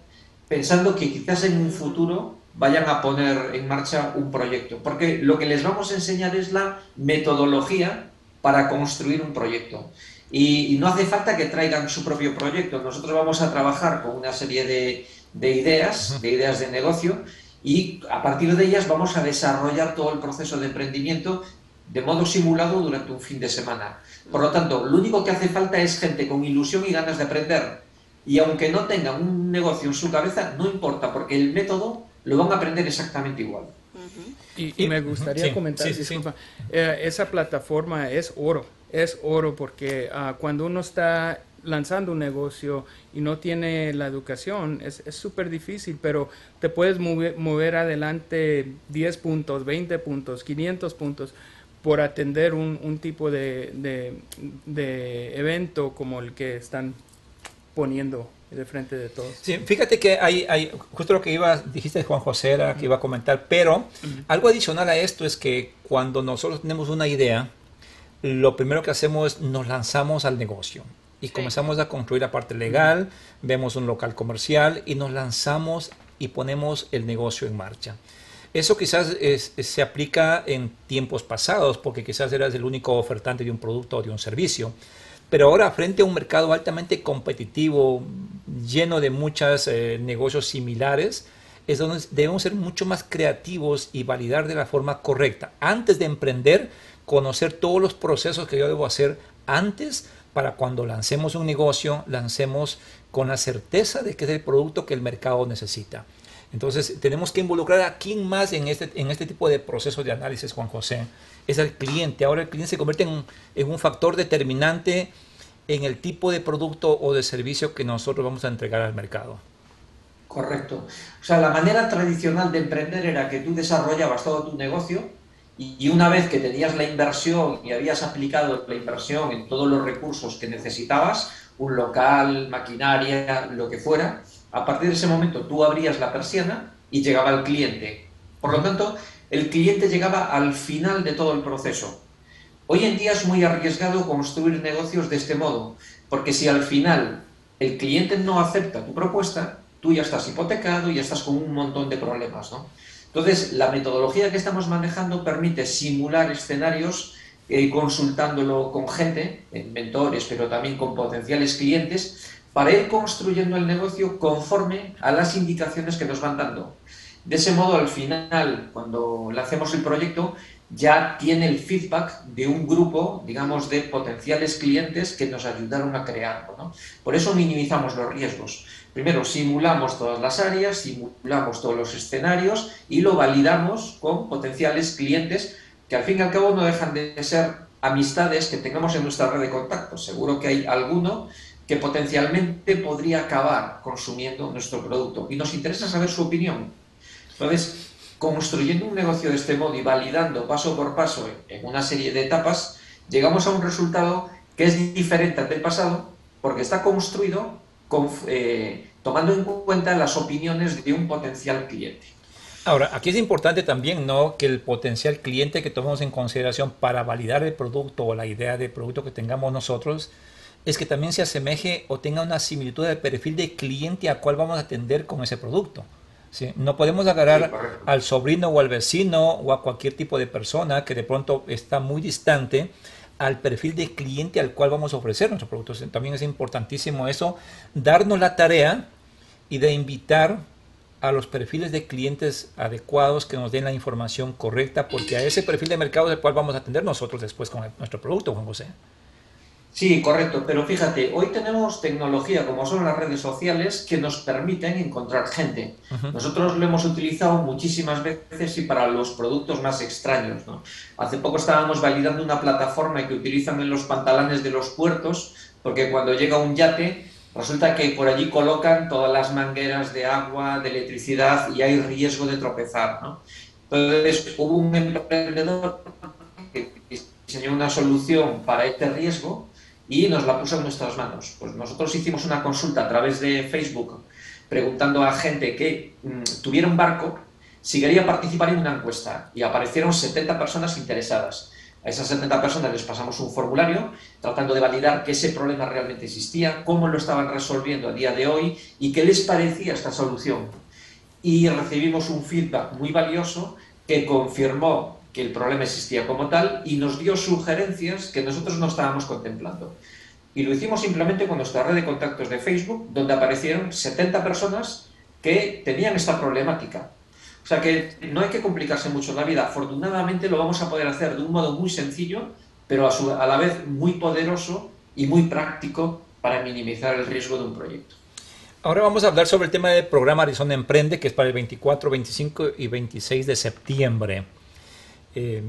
pensando que quizás en un futuro vayan a poner en marcha un proyecto. Porque lo que les vamos a enseñar es la metodología para construir un proyecto. Y, no hace falta que traigan su propio proyecto. Nosotros vamos a trabajar con una serie de, de ideas, de ideas de negocio, y a partir de ellas vamos a desarrollar todo el proceso de emprendimiento de modo simulado durante un fin de semana. Por lo tanto, lo único que hace falta es gente con ilusión y ganas de aprender. y aunque no tengan un negocio en su cabeza, no importa, porque el método lo van a aprender exactamente igual. y, me gustaría comentar, eh, esa plataforma es oro, es oro porque ah, cuando uno está lanzando un negocio y no tiene la educación, es súper difícil, pero te puedes mover, mover, adelante 10 puntos, 20 puntos, 500 puntos por atender un, un tipo de, de, evento como el que están poniendo de frente de todos. Sí, fíjate que hay, hay justo lo que iba, dijiste Juan José era que iba a comentar, pero algo adicional a esto es que cuando nosotros tenemos una idea, lo primero que hacemos es nos lanzamos al negocio y comenzamos a construir la parte legal, vemos un local comercial y nos lanzamos y ponemos el negocio en marcha. Eso quizás se aplica en tiempos pasados, porque quizás eras el único ofertante de un producto o de un servicio. Pero ahora, frente a un mercado altamente competitivo, lleno de muchos eh, negocios similares, es donde debemos ser mucho más creativos y validar de la forma correcta. Antes de emprender, conocer todos los procesos que yo debo hacer antes para cuando lancemos un negocio, lancemos con la certeza de que es el producto que el mercado necesita. Entonces, tenemos que involucrar a quién más en este, en este tipo de procesos de análisis, Juan José. Es el cliente. Ahora el cliente se convierte en, en un factor determinante en el tipo de producto o de servicio que nosotros vamos a entregar al mercado. Correcto. O sea, la manera tradicional de emprender era que tú desarrollabas todo tu negocio y una vez que tenías la inversión y habías aplicado la inversión en todos los recursos que necesitabas, un local, maquinaria, lo que fuera, a partir de ese momento tú abrías la persiana y llegaba el cliente. Por lo tanto, el cliente llegaba al final de todo el proceso. Hoy en día es muy arriesgado construir negocios de este modo, porque si al final el cliente no acepta tu propuesta, tú ya estás hipotecado y ya estás con un montón de problemas. Entonces, la metodología que estamos manejando permite simular escenarios eh, consultándolo con gente, en mentores, pero también con potenciales clientes, para ir construyendo el negocio conforme a las indicaciones que nos van dando. De ese modo, al final, cuando lancemos el proyecto, ya tiene el feedback de un grupo, digamos, de potenciales clientes que nos ayudaron a crearlo. Por eso minimizamos los riesgos. Primero, simulamos todas las áreas, simulamos todos los escenarios y lo validamos con potenciales clientes que al fin y al cabo no dejan de ser amistades que tengamos en nuestra red de contactos. Seguro que hay alguno que potencialmente podría acabar consumiendo nuestro producto. Y nos interesa saber su opinión. Entonces, construyendo un negocio de este modo y validando paso por paso en una serie de etapas, llegamos a un resultado que es diferente al del pasado porque está construido eh, tomando en cuenta las opiniones de un potencial cliente. Ahora, aquí es importante también ¿no? que el potencial cliente que tomamos en consideración para validar el producto o la idea de producto que tengamos nosotros es que también se asemeje o tenga una similitud del perfil de cliente a cual vamos a atender con ese producto. ¿Sí? No podemos agarrar al sobrino o al vecino o a cualquier tipo de persona que de pronto está muy distante al perfil de cliente al cual vamos a ofrecer nuestros productos. También es importantísimo eso, darnos la tarea y de invitar a los perfiles de clientes adecuados que nos den la información correcta, porque a ese perfil de mercado es el cual vamos a atender nosotros después con nuestro producto, Juan José. Sí, correcto, pero fíjate, hoy tenemos tecnología como son las redes sociales que nos permiten encontrar gente. Nosotros lo hemos utilizado muchísimas veces y para los productos más extraños. Hace poco estábamos validando una plataforma que utilizan en los pantalones de los puertos, porque cuando llega un yate, resulta que por allí colocan todas las mangueras de agua, de electricidad y hay riesgo de tropezar. Entonces hubo un emprendedor que diseñó una solución para este riesgo y nos la puso en nuestras manos. Pues nosotros hicimos una consulta a través de Facebook preguntando a gente que mm, tuviera un barco si quería participar en una encuesta y aparecieron 70 personas interesadas. A esas 70 personas les pasamos un formulario tratando de validar que ese problema realmente existía, cómo lo estaban resolviendo a día de hoy y qué les parecía esta solución. Y recibimos un feedback muy valioso que confirmó que el problema existía como tal y nos dio sugerencias que nosotros no estábamos contemplando. Y lo hicimos simplemente con nuestra red de contactos de Facebook, donde aparecieron 70 personas que tenían esta problemática. O sea que no hay que complicarse mucho la vida. Afortunadamente lo vamos a poder hacer de un modo muy sencillo, pero a, a la vez muy poderoso y muy práctico para minimizar el riesgo de un proyecto. Ahora vamos a hablar sobre el tema del programa Arizona Emprende, que es para el 24, 25 y 26 de septiembre. Eh,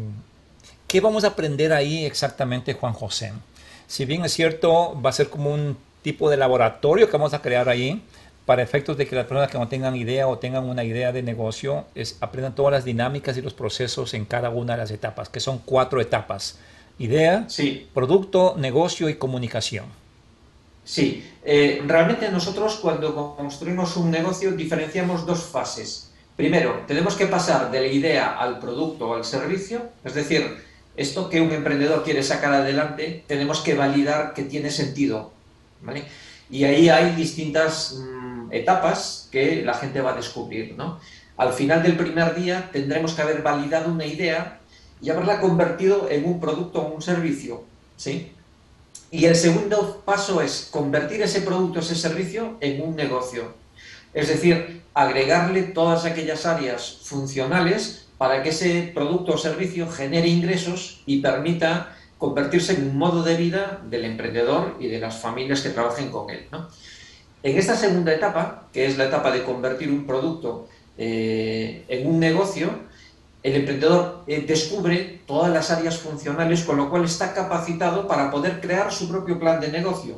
¿Qué vamos a aprender ahí exactamente, Juan José? Si bien es cierto, va a ser como un tipo de laboratorio que vamos a crear ahí, para efectos de que las personas que no tengan idea o tengan una idea de negocio, es, aprendan todas las dinámicas y los procesos en cada una de las etapas, que son cuatro etapas. Idea, producto, negocio y comunicación. Sí, eh, realmente nosotros cuando construimos un negocio diferenciamos dos fases. Primero, tenemos que pasar de la idea al producto o al servicio, es decir, esto que un emprendedor quiere sacar adelante, tenemos que validar que tiene sentido. Y ahí hay distintas mm, etapas que la gente va a descubrir. Al final del primer día tendremos que haber validado una idea y haberla convertido en un producto o un servicio. ¿sí? Y el segundo paso es convertir ese producto, o ese servicio, en un negocio. Es decir, agregarle todas aquellas áreas funcionales para que ese producto o servicio genere ingresos y permita convertirse en un modo de vida del emprendedor y de las familias que trabajen con él. En esta segunda etapa, que es la etapa de convertir un producto eh, en un negocio, el emprendedor eh, descubre todas las áreas funcionales, con lo cual está capacitado para poder crear su propio plan de negocio,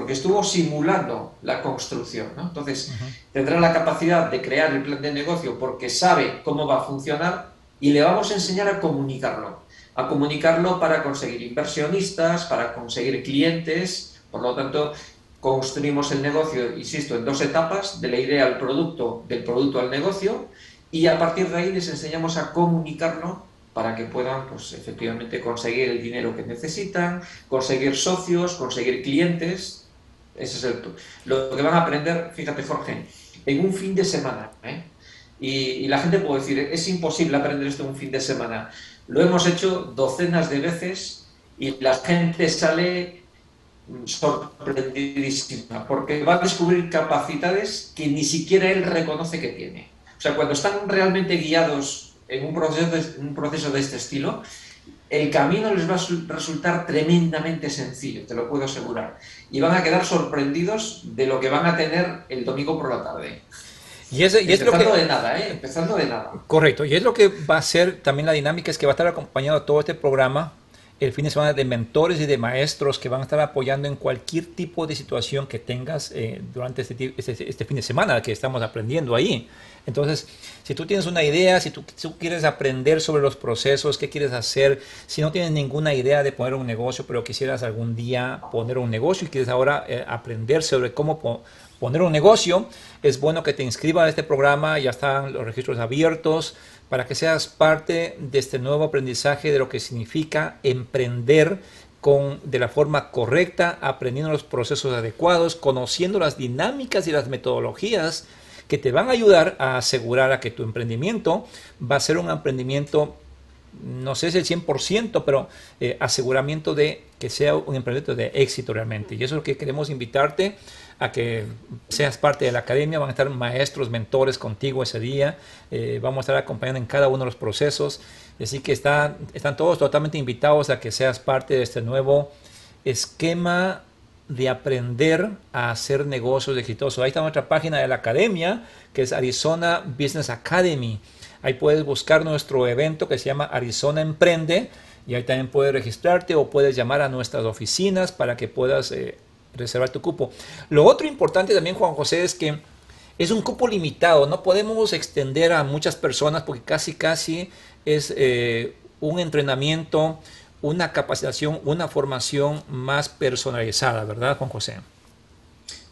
porque estuvo simulando la construcción. Entonces, tendrá la capacidad de crear el plan de negocio porque sabe cómo va a funcionar y le vamos a enseñar a comunicarlo a comunicarlo para conseguir inversionistas, para conseguir clientes. Por lo tanto, construimos el negocio, insisto, en dos etapas, de la idea al producto, del producto al negocio, y a partir de ahí les enseñamos a comunicarlo para que puedan, pues, efectivamente, conseguir el dinero que necesitan, conseguir socios, conseguir clientes. Ese es el, lo que van a aprender, fíjate Jorge, en un fin de semana. ¿eh? Y, la gente puede decir, es imposible aprender esto en un fin de semana. Lo hemos hecho docenas de veces y la gente sale sorprendidísima porque va a descubrir capacidades que ni siquiera él reconoce que tiene. O sea, cuando están realmente guiados en un proceso de este estilo, el camino les va a resultar tremendamente sencillo, te lo puedo asegurar. Y van a quedar sorprendidos de lo que van a tener el domingo por la tarde. Y es, y es lo que, de nada, ¿eh? Empezando de nada. Correcto. Y es lo que va a ser también la dinámica, es que va a estar acompañado todo este programa el fin de semana de mentores y de maestros que van a estar apoyando en cualquier tipo de situación que tengas eh, durante este, este, este, fin de semana que estamos aprendiendo ahí. Entonces, si tú tienes una idea, si tú, quieres aprender sobre los procesos, qué quieres hacer, si no tienes ninguna idea de poner un negocio, pero quisieras algún día poner un negocio y quieres ahora eh, aprender sobre cómo poner un negocio, es bueno que te inscribas a este programa, ya están los registros abiertos para que seas parte de este nuevo aprendizaje de lo que significa emprender con, de la forma correcta, aprendiendo los procesos adecuados, conociendo las dinámicas y las metodologías que te van a ayudar a asegurar a que tu emprendimiento va a ser un emprendimiento, no sé si el 100%, pero eh, aseguramiento de que sea un emprendimiento de éxito realmente. Y eso es lo que queremos invitarte a que seas parte de la academia. Van a estar maestros, mentores contigo ese día. Eh, vamos a estar acompañando en cada uno de los procesos. Así que están, están todos totalmente invitados a que seas parte de este nuevo esquema de aprender a hacer negocios exitosos. Ahí está nuestra página de la academia, que es Arizona Business Academy. Ahí puedes buscar nuestro evento que se llama Arizona Emprende y ahí también puedes registrarte o puedes llamar a nuestras oficinas para que puedas eh, reservar tu cupo. Lo otro importante también, Juan José, es que es un cupo limitado, no podemos extender a muchas personas porque casi casi es eh, un entrenamiento, una capacitación, una formación más personalizada, ¿verdad, Juan José?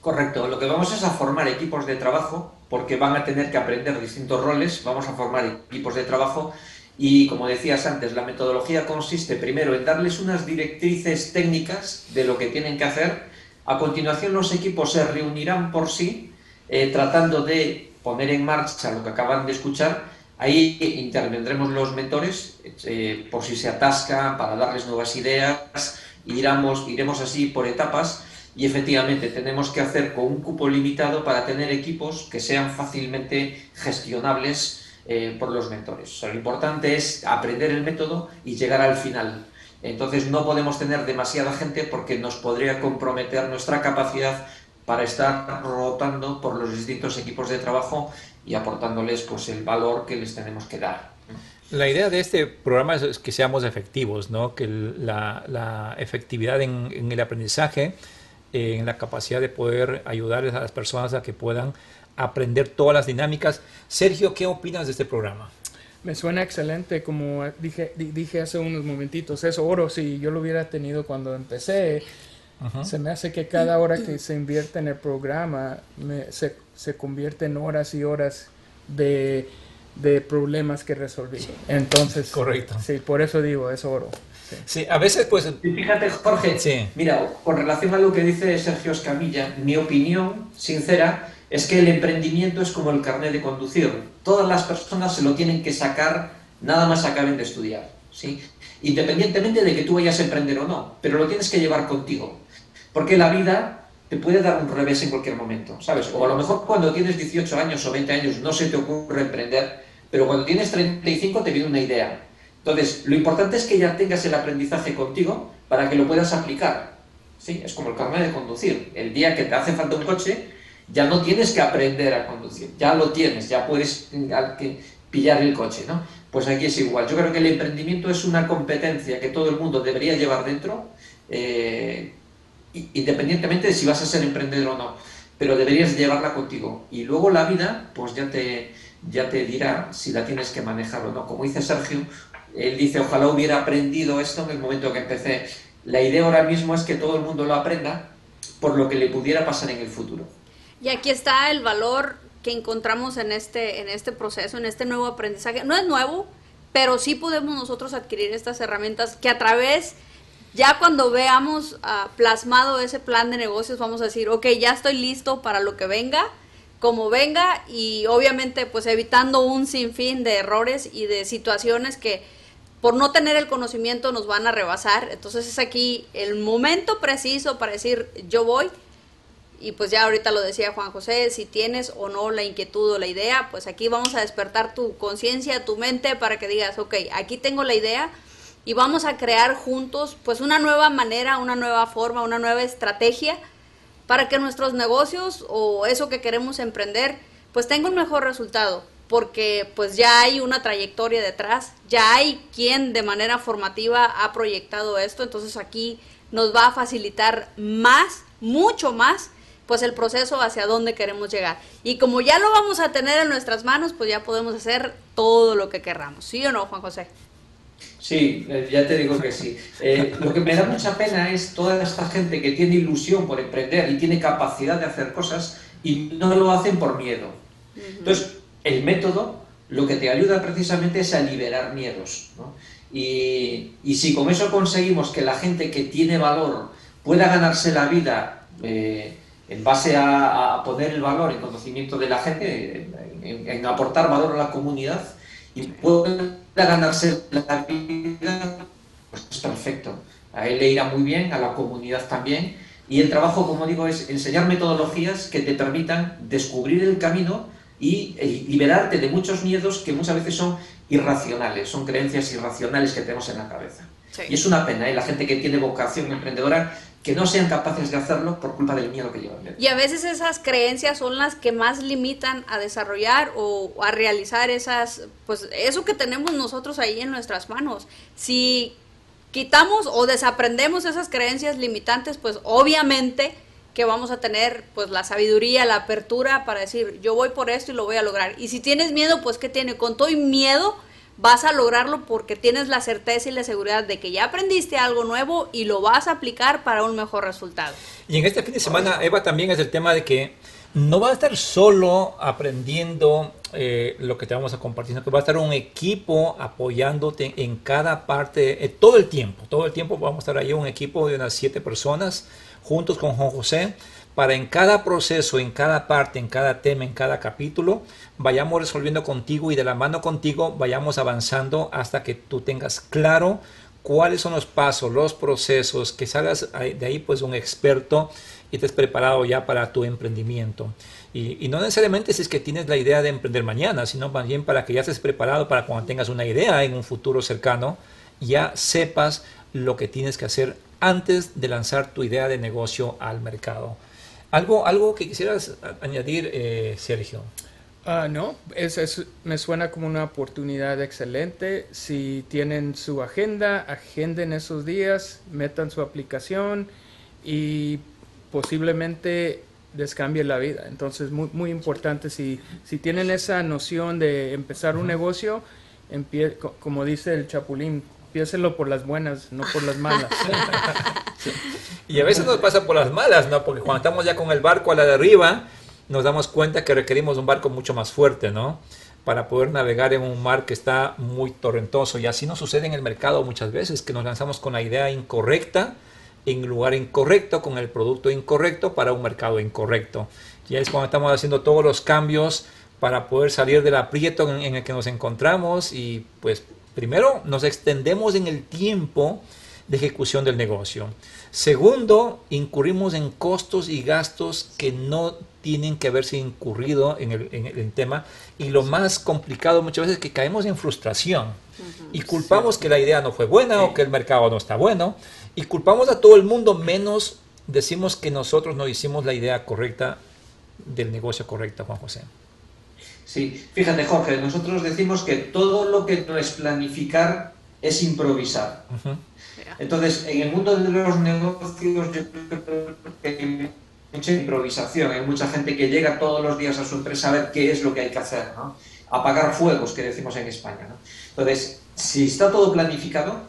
Correcto, lo que vamos es a formar equipos de trabajo porque van a tener que aprender distintos roles, vamos a formar equipos de trabajo y como decías antes, la metodología consiste primero en darles unas directrices técnicas de lo que tienen que hacer a continuación, los equipos se reunirán por sí, eh, tratando de poner en marcha lo que acaban de escuchar. Ahí intervendremos los mentores, eh, por si se atascan, para darles nuevas ideas. Iremos, así por etapas y efectivamente tenemos que hacer con un cupo limitado para tener equipos que sean fácilmente gestionables eh, por los mentores. lo importante es aprender el método y llegar al final. Entonces no podemos tener demasiada gente porque nos podría comprometer nuestra capacidad para estar rotando por los distintos equipos de trabajo y aportándoles pues el valor que les tenemos que dar. La idea de este programa es que seamos efectivos, ¿no? que la, efectividad en, el aprendizaje, en la capacidad de poder ayudar a las personas a que puedan aprender todas las dinámicas. Sergio, ¿qué opinas de este programa? Me suena excelente, como dije, dije hace unos momentitos, es oro, si yo lo hubiera tenido cuando empecé, se me hace que cada hora que se invierte en el programa se, se convierte en horas y horas de de problemas que resolví. Entonces, correcto. Sí, por eso digo, es oro. Sí, a veces pues... fíjate, Jorge, mira, con relación a lo que dice Sergio Escamilla, mi opinión sincera es que el emprendimiento es como el carnet de conducir. Todas las personas se lo tienen que sacar nada más acaben de estudiar, ¿sí? Independientemente de que tú vayas a emprender o no, pero lo tienes que llevar contigo. Porque la vida te puede dar un revés en cualquier momento, ¿sabes? O a lo mejor cuando tienes 18 años o 20 años no se te ocurre emprender, pero cuando tienes 35 te viene una idea. Entonces, lo importante es que ya tengas el aprendizaje contigo para que lo puedas aplicar. ¿Sí? Es como el carnet de conducir. El día que te hace falta un coche, ya no tienes que aprender a conducir, ya lo tienes, ya puedes pillar el coche, ¿no? Pues aquí es igual. Yo creo que el emprendimiento es una competencia que todo el mundo debería llevar dentro, eh, independientemente de si vas a ser emprendedor o no, pero deberías llevarla contigo. Y luego la vida, pues ya te, ya te dirá si la tienes que manejar o no. Como dice Sergio, él dice, ojalá hubiera aprendido esto en el momento que empecé. La idea ahora mismo es que todo el mundo lo aprenda por lo que le pudiera pasar en el futuro. Y aquí está el valor que encontramos en este, en este proceso, en este nuevo aprendizaje. No es nuevo, pero sí podemos nosotros adquirir estas herramientas que a través, ya cuando veamos uh, plasmado ese plan de negocios, vamos a decir, ok, ya estoy listo para lo que venga como venga y obviamente pues evitando un sinfín de errores y de situaciones que por no tener el conocimiento nos van a rebasar. Entonces es aquí el momento preciso para decir yo voy. Y pues ya ahorita lo decía Juan José, si tienes o no la inquietud o la idea, pues aquí vamos a despertar tu conciencia, tu mente para que digas, ok, aquí tengo la idea y vamos a crear juntos pues una nueva manera, una nueva forma, una nueva estrategia para que nuestros negocios o eso que queremos emprender pues tenga un mejor resultado. Porque pues ya hay una trayectoria detrás, ya hay quien de manera formativa ha proyectado esto, entonces aquí nos va a facilitar más, mucho más, pues el proceso hacia dónde queremos llegar. Y como ya lo vamos a tener en nuestras manos, pues ya podemos hacer todo lo que querramos. ¿Sí o no, Juan José? Sí, eh, ya te digo que sí. Eh, lo que me da mucha pena es toda esta gente que tiene ilusión por emprender y tiene capacidad de hacer cosas y no lo hacen por miedo. Entonces, el método lo que te ayuda precisamente es a liberar miedos. Y, si con eso conseguimos que la gente que tiene valor pueda ganarse la vida eh, en base a, poner el valor en conocimiento de la gente, en aportar valor a la comunidad, y pueda ganarse la vida, pues es perfecto. A él le irá muy bien, a la comunidad también. Y el trabajo, como digo, es enseñar metodologías que te permitan descubrir el camino y eh, liberarte de muchos miedos que muchas veces son irracionales, son creencias irracionales que tenemos en la cabeza. Y es una pena, ¿eh? la gente que tiene vocación emprendedora que no sean capaces de hacerlo por culpa del miedo que llevan. Y a veces esas creencias son las que más limitan a desarrollar o a realizar esas, pues eso que tenemos nosotros ahí en nuestras manos. Si quitamos o desaprendemos esas creencias limitantes, pues obviamente que vamos a tener pues la sabiduría, la apertura para decir, yo voy por esto y lo voy a lograr. Y si tienes miedo, pues ¿qué tiene? Con todo y miedo vas a lograrlo porque tienes la certeza y la seguridad de que ya aprendiste algo nuevo y lo vas a aplicar para un mejor resultado. Y en este fin de semana, Eva, también es el tema de que no va a estar solo aprendiendo eh, lo que te vamos a compartir, sino que va a estar un equipo apoyándote en cada parte, eh, todo el tiempo, todo el tiempo vamos a estar ahí un equipo de unas siete personas juntos con Juan José para en cada proceso, en cada parte, en cada tema, en cada capítulo, vayamos resolviendo contigo y de la mano contigo vayamos avanzando hasta que tú tengas claro cuáles son los pasos, los procesos, que salgas de ahí pues un experto y estés preparado ya para tu emprendimiento. Y, no necesariamente si es que tienes la idea de emprender mañana, sino más bien para que ya estés preparado para cuando tengas una idea en un futuro cercano, ya sepas lo que tienes que hacer antes de lanzar tu idea de negocio al mercado. ¿Algo, algo que quisieras añadir, eh, Sergio? Uh, no, es, me suena como una oportunidad excelente. Si tienen su agenda, agenden esos días, metan su aplicación y posiblemente les cambie la vida. Entonces, muy, muy importante, si, si tienen esa noción de empezar un negocio, como dice el Chapulín, piénselo por las buenas, no por las malas. Y a veces nos pasa por las malas, ¿no? Porque cuando estamos ya con el barco a la deriva, nos damos cuenta que requerimos un barco mucho más fuerte, ¿no? Para poder navegar en un mar que está muy torrentoso. Y así nos sucede en el mercado muchas veces, que nos lanzamos con la idea incorrecta, en lugar incorrecto, con el producto incorrecto para un mercado incorrecto. Y es cuando estamos haciendo todos los cambios para poder salir del aprieto en, el que nos encontramos y pues primero nos extendemos en el tiempo de ejecución del negocio. Segundo, incurrimos en costos y gastos que no tienen que haberse incurrido en el, tema. Y lo más complicado muchas veces es que caemos en frustración y culpamos que la idea no fue buena o que el mercado no está bueno y culpamos a todo el mundo menos decimos que nosotros no hicimos la idea correcta del negocio correcto, Juan José. Sí, fíjate Jorge, nosotros decimos que todo lo que no es planificar es improvisar. Entonces, en el mundo de los negocios yo creo que hay mucha improvisación, hay mucha gente que llega todos los días a su empresa a ver qué es lo que hay que hacer, ¿no? apagar fuegos, que decimos en España. ¿no? Entonces, si está todo planificado,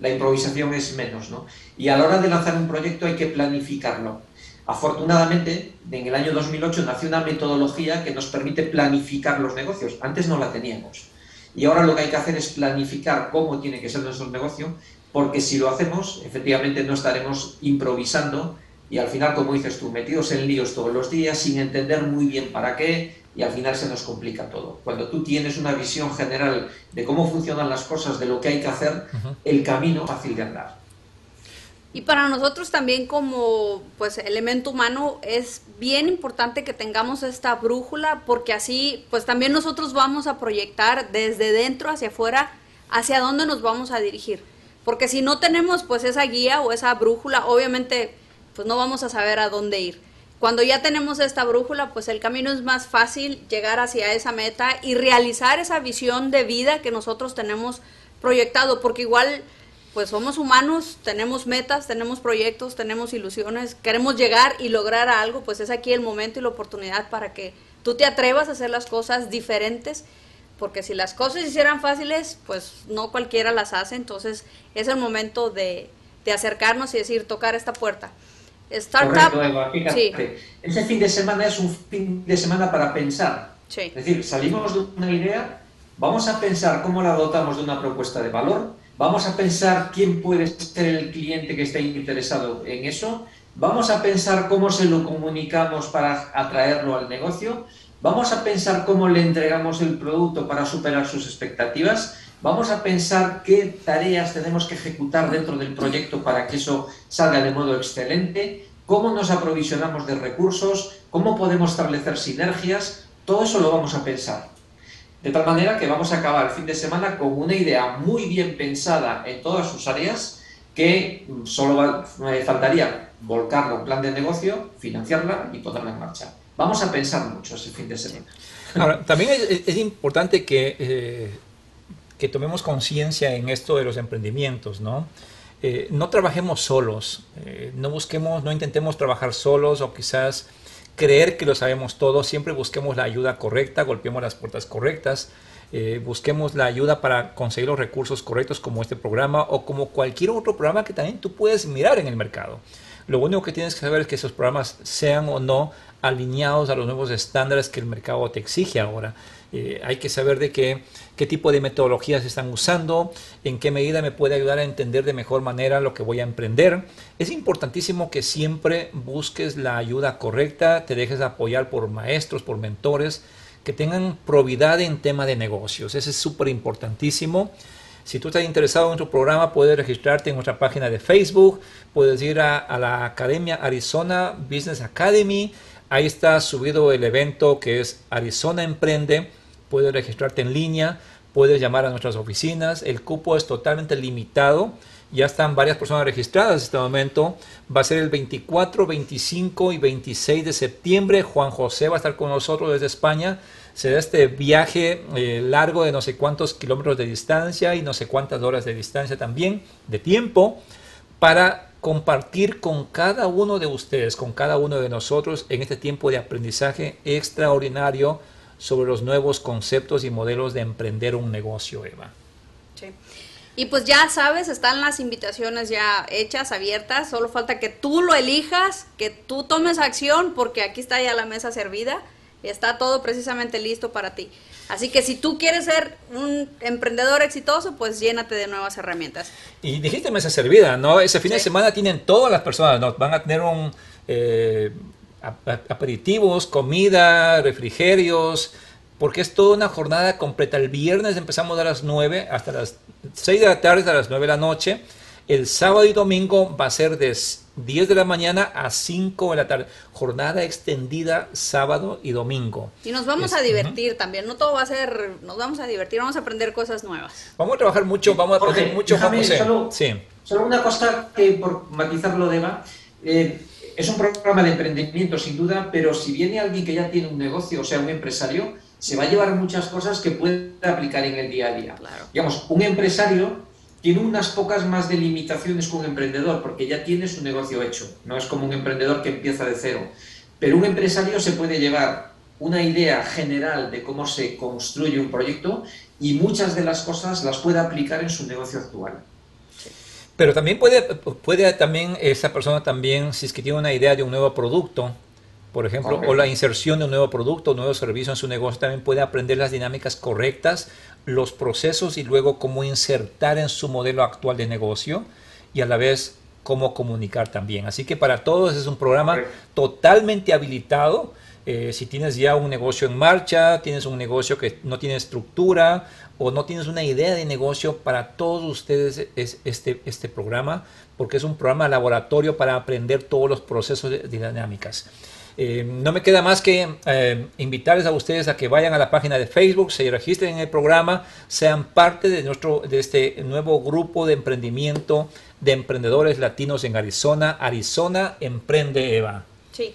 la improvisación es menos. ¿no? Y a la hora de lanzar un proyecto hay que planificarlo. Afortunadamente, en el año 2008 nació una metodología que nos permite planificar los negocios. Antes no la teníamos. Y ahora lo que hay que hacer es planificar cómo tiene que ser nuestro negocio, porque si lo hacemos, efectivamente no estaremos improvisando y al final, como dices tú, metidos en líos todos los días sin entender muy bien para qué y al final se nos complica todo. Cuando tú tienes una visión general de cómo funcionan las cosas, de lo que hay que hacer, el camino es fácil de andar. Y para nosotros también como pues elemento humano es bien importante que tengamos esta brújula porque así pues también nosotros vamos a proyectar desde dentro hacia afuera hacia dónde nos vamos a dirigir. Porque si no tenemos pues esa guía o esa brújula, obviamente pues no vamos a saber a dónde ir. Cuando ya tenemos esta brújula, pues el camino es más fácil llegar hacia esa meta y realizar esa visión de vida que nosotros tenemos proyectado, porque igual pues somos humanos, tenemos metas, tenemos proyectos, tenemos ilusiones, queremos llegar y lograr algo, pues es aquí el momento y la oportunidad para que tú te atrevas a hacer las cosas diferentes, porque si las cosas hicieran fáciles, pues no cualquiera las hace, entonces es el momento de, acercarnos y decir, tocar esta puerta. Startup, sí. ese fin de semana es un fin de semana para pensar. Es decir, salimos de una idea, vamos a pensar cómo la dotamos de una propuesta de valor, Vamos a pensar quién puede ser el cliente que esté interesado en eso. Vamos a pensar cómo se lo comunicamos para atraerlo al negocio. Vamos a pensar cómo le entregamos el producto para superar sus expectativas. Vamos a pensar qué tareas tenemos que ejecutar dentro del proyecto para que eso salga de modo excelente. Cómo nos aprovisionamos de recursos. Cómo podemos establecer sinergias. Todo eso lo vamos a pensar. De tal manera que vamos a acabar el fin de semana con una idea muy bien pensada en todas sus áreas que solo me faltaría volcarla a un plan de negocio, financiarla y ponerla en marcha. Vamos a pensar mucho ese fin de semana. Ahora, también es, importante que, eh, que tomemos conciencia en esto de los emprendimientos, ¿no? Eh, no trabajemos solos, eh, no busquemos, no intentemos trabajar solos o quizás creer que lo sabemos todo, siempre busquemos la ayuda correcta, golpeemos las puertas correctas, eh, busquemos la ayuda para conseguir los recursos correctos como este programa o como cualquier otro programa que también tú puedes mirar en el mercado. Lo único que tienes que saber es que esos programas sean o no alineados a los nuevos estándares que el mercado te exige ahora. Eh, hay que saber de qué, qué tipo de metodologías están usando, en qué medida me puede ayudar a entender de mejor manera lo que voy a emprender. Es importantísimo que siempre busques la ayuda correcta, te dejes apoyar por maestros, por mentores, que tengan probidad en tema de negocios. Eso es súper importantísimo. Si tú estás interesado en nuestro programa, puedes registrarte en nuestra página de Facebook, puedes ir a, a la Academia Arizona Business Academy Ahí está subido el evento que es Arizona Emprende. Puedes registrarte en línea, puedes llamar a nuestras oficinas. El cupo es totalmente limitado Ya están varias personas registradas en este momento. Va a ser el 24, 25 y 26 de septiembre. Juan José va a estar con nosotros desde España. Será este viaje eh, largo de no sé cuántos kilómetros de distancia y no sé cuántas horas de distancia también, de tiempo, para compartir con cada uno de ustedes, con cada uno de nosotros en este tiempo de aprendizaje extraordinario sobre los nuevos conceptos y modelos de emprender un negocio, Eva. Sí. Y pues ya sabes, están las invitaciones ya hechas, abiertas, solo falta que tú lo elijas, que tú tomes acción, porque aquí está ya la mesa servida, está todo precisamente listo para ti. Así que si tú quieres ser un emprendedor exitoso, pues llénate de nuevas herramientas. Y dijiste mesa servida, ¿no? Ese fin de semana tienen todas las personas, ¿no? Van a tener un... Eh, aperitivos, comida, refrigerios, porque es toda una jornada completa. El viernes empezamos a las 9 hasta las 6 de la tarde, hasta las 9 de la noche. El sábado y domingo va a ser de 10 de la mañana a 5 de la tarde. Jornada extendida sábado y domingo. Y nos vamos a divertir también. No todo va a ser, nos vamos a divertir, vamos a aprender cosas nuevas. Vamos a trabajar mucho, vamos a aprender mucho. Solo, sí. solo una cosa que por matizarlo, Deva. Eh, es un programa de emprendimiento, sin duda, pero si viene alguien que ya tiene un negocio, o sea, un empresario, se va a llevar muchas cosas que puede aplicar en el día a día. Digamos, un empresario tiene unas pocas más delimitaciones que un emprendedor, porque ya tiene su negocio hecho, no es como un emprendedor que empieza de cero. Pero un empresario se puede llevar una idea general de cómo se construye un proyecto y muchas de las cosas las puede aplicar en su negocio actual. Pero también puede, puede también esa persona también, si es que tiene una idea de un nuevo producto, por ejemplo, o la inserción de un nuevo producto, un nuevo servicio en su negocio, también puede aprender las dinámicas correctas, los procesos y luego cómo insertar en su modelo actual de negocio y a la vez cómo comunicar también. Así que para todos es un programa totalmente habilitado. Eh, si tienes ya un negocio en marcha, tienes un negocio que no tiene estructura o no tienes una idea de negocio, para todos ustedes es este, este programa, porque es un programa laboratorio para aprender todos los procesos de, dinámicas. Eh, no me queda más que eh, invitarles a ustedes a que vayan a la página de Facebook, se registren en el programa, sean parte de, nuestro, de este nuevo grupo de emprendimiento de emprendedores latinos en Arizona. Arizona Emprende Eva. Sí.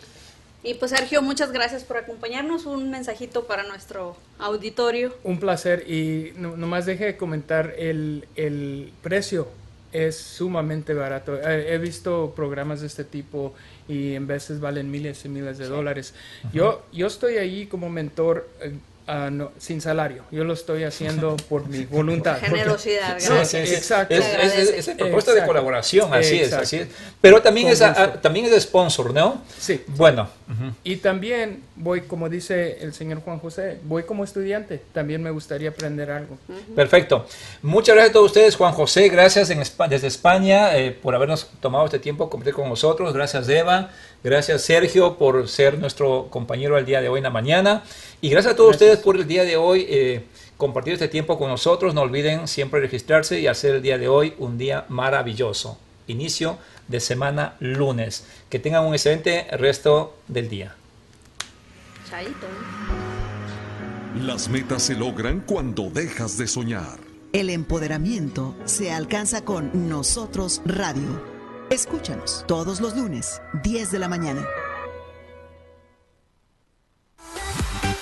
Y pues Sergio, muchas gracias por acompañarnos. Un mensajito para nuestro auditorio. Un placer y no, nomás deje de comentar el, el precio. Es sumamente barato. He visto programas de este tipo y en veces valen miles y miles de dólares. Yo, yo estoy ahí como mentor Ah, no, sin salario. Yo lo estoy haciendo por mi voluntad. Generosidad, exacto. Es, el propósito de colaboración, así es, así es. Pero también es, también es sponsor, ¿no? Sí. Bueno. Y también voy, como dice el señor Juan José, voy como estudiante. También me gustaría aprender algo. Perfecto. Muchas gracias a todos ustedes, Juan José. Gracias en, desde España eh, por habernos tomado este tiempo compartir con nosotros. Gracias, Eva. Gracias, Sergio, por ser nuestro compañero el día de hoy en la mañana. Y gracias a todos ustedes por el día de hoy eh, compartir este tiempo con nosotros. No olviden siempre registrarse y hacer el día de hoy un día maravilloso. Inicio de semana lunes. Que tengan un excelente resto del día. Las metas se logran cuando dejas de soñar. El empoderamiento se alcanza con Nosotros Radio. Escúchanos todos los lunes, 10 de la mañana.